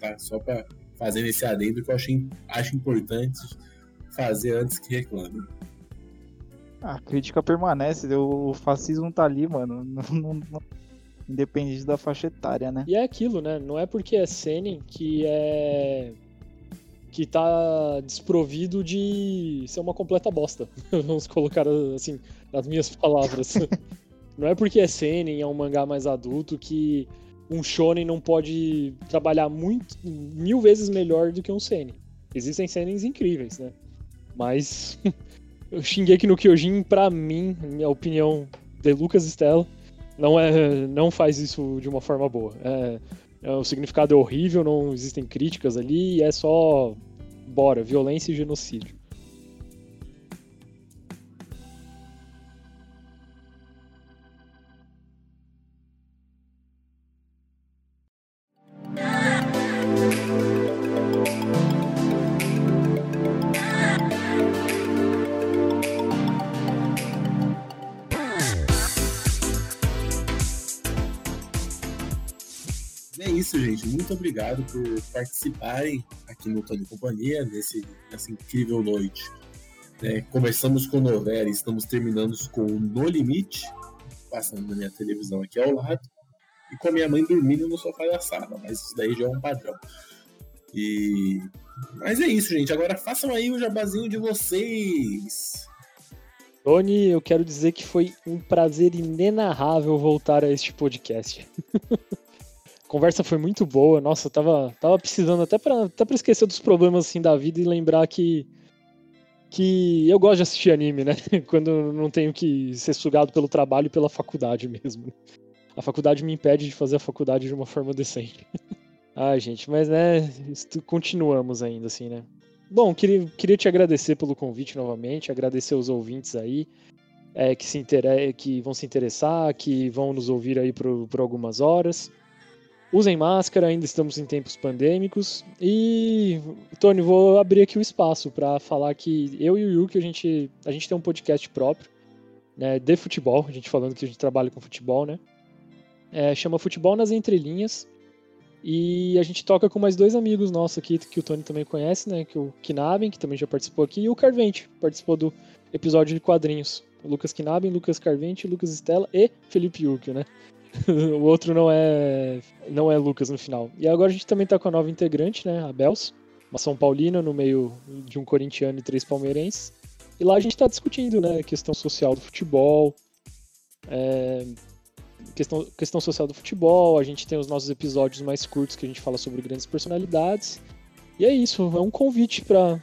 Speaker 1: Tá? Só para fazer esse adendo que eu achei, acho importante fazer antes que reclame.
Speaker 3: A crítica permanece, o fascismo tá ali, mano. Não, não, independente da faixa etária, né?
Speaker 2: E é aquilo, né? Não é porque é Seinen que é que tá desprovido de ser uma completa bosta. Vamos colocar assim, nas minhas palavras. Não é porque é seinen, é um mangá mais adulto que um shonen não pode trabalhar muito mil vezes melhor do que um seinen. Existem senens incríveis, né? Mas o Shingeki no Kyojin, para mim, minha opinião de Lucas Stella, não é não faz isso de uma forma boa. É, é, o significado é horrível, não existem críticas ali, é só bora, violência e genocídio.
Speaker 1: Isso, gente. Muito obrigado por participarem aqui no Tony Companhia, nesse, nessa incrível noite. É, começamos com novela e estamos terminando com No Limite, passando na minha televisão aqui ao lado, e com a minha mãe dormindo no sofá da sala, mas isso daí já é um padrão. E... Mas é isso, gente. Agora façam aí o jabazinho de vocês.
Speaker 2: Tony, eu quero dizer que foi um prazer inenarrável voltar a este podcast. conversa foi muito boa. Nossa, eu tava, tava precisando até pra, até esquecer dos problemas assim da vida e lembrar que. Que eu gosto de assistir anime, né? Quando não tenho que ser sugado pelo trabalho e pela faculdade mesmo. A faculdade me impede de fazer a faculdade de uma forma decente. Ai, gente, mas né, continuamos ainda assim, né? Bom, queria, queria te agradecer pelo convite novamente, agradecer os ouvintes aí é, que, se que vão se interessar, que vão nos ouvir aí por, por algumas horas. Usem máscara, ainda estamos em tempos pandêmicos. E, Tony, vou abrir aqui o espaço para falar que eu e o Yuki, a gente, a gente tem um podcast próprio, né, de futebol, a gente falando que a gente trabalha com futebol, né? É, chama Futebol nas Entrelinhas. E a gente toca com mais dois amigos nossos aqui, que o Tony também conhece, né? Que o Kinaben, que também já participou aqui, e o Carvente, participou do episódio de quadrinhos. Lucas Kinaben, Lucas Carvente, Lucas Stella e Felipe Yuki, né? o outro não é não é Lucas no final. E agora a gente também tá com a nova integrante, né, a Bels, uma São Paulina no meio de um corintiano e três palmeirenses. E lá a gente tá discutindo, né, questão social do futebol, é, questão, questão social do futebol, a gente tem os nossos episódios mais curtos que a gente fala sobre grandes personalidades. E é isso, é um convite para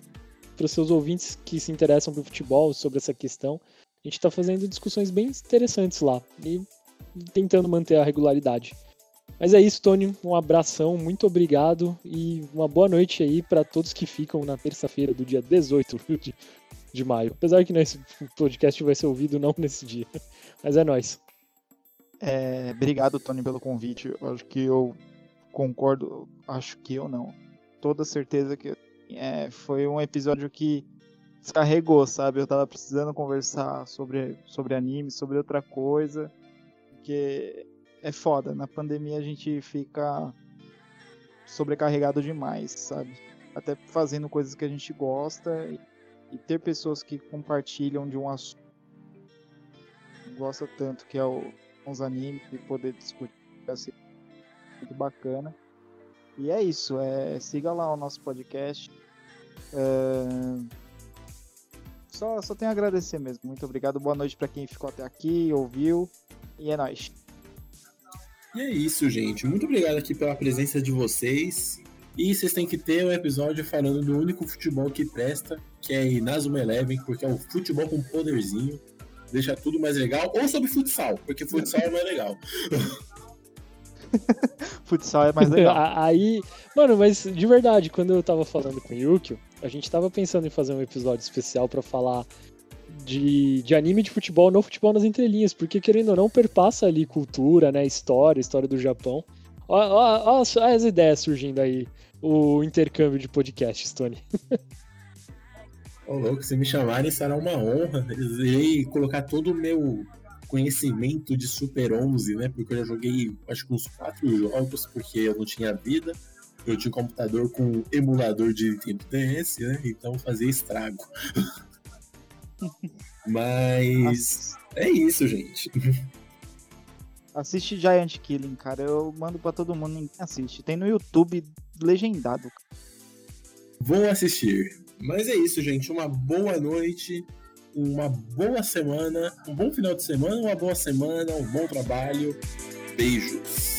Speaker 2: os seus ouvintes que se interessam pelo futebol, sobre essa questão. A gente está fazendo discussões bem interessantes lá. E tentando manter a regularidade. Mas é isso, Tony. Um abração, muito obrigado e uma boa noite aí para todos que ficam na terça-feira do dia 18 de, de maio. Apesar que nesse podcast vai ser ouvido não nesse dia. Mas é nóis.
Speaker 3: É, obrigado, Tony, pelo convite. Eu acho que eu concordo. Acho que eu não. Toda certeza que é, foi um episódio que descarregou, sabe? Eu tava precisando conversar sobre, sobre anime, sobre outra coisa porque é foda. Na pandemia a gente fica sobrecarregado demais, sabe? Até fazendo coisas que a gente gosta e, ter pessoas que compartilham de um assunto gosta tanto que é o, os animes e poder discutir Assim, muito bacana. E é isso. É, siga lá o nosso podcast. É, só, só tenho a agradecer mesmo. Muito obrigado. Boa noite para quem ficou até aqui, ouviu. E é nóis.
Speaker 1: E é isso, gente. Muito obrigado aqui pela presença de vocês. E vocês têm que ter um episódio falando do único futebol que presta, que é Inazuma Eleven, porque é o futebol com poderzinho. Deixa tudo mais legal. Ou sobre futsal, porque futsal é mais legal.
Speaker 3: futsal é mais legal.
Speaker 2: Aí, mano, mas de verdade, quando eu tava falando com o Yukio, a gente tava pensando em fazer um episódio especial para falar de, de anime de futebol no futebol nas entrelinhas, porque querendo ou não, perpassa ali cultura, né, história, história do Japão. Olha as ideias surgindo aí, o intercâmbio de podcasts, Tony.
Speaker 1: Ô, louco, se me chamarem será uma honra. Eu irei colocar todo o meu conhecimento de Super 11, né? Porque eu já joguei acho que uns quatro jogos, porque eu não tinha vida. Eu tinha um computador com emulador de Nintendo DS, né? Então fazia estrago. Mas é isso, gente.
Speaker 3: Assiste Giant Killing, cara. Eu mando pra todo mundo, ninguém assiste. Tem no YouTube legendado.
Speaker 1: Vou assistir. Mas é isso, gente. Uma boa noite, uma boa semana, um bom final de semana, uma boa semana, um bom trabalho. Beijos.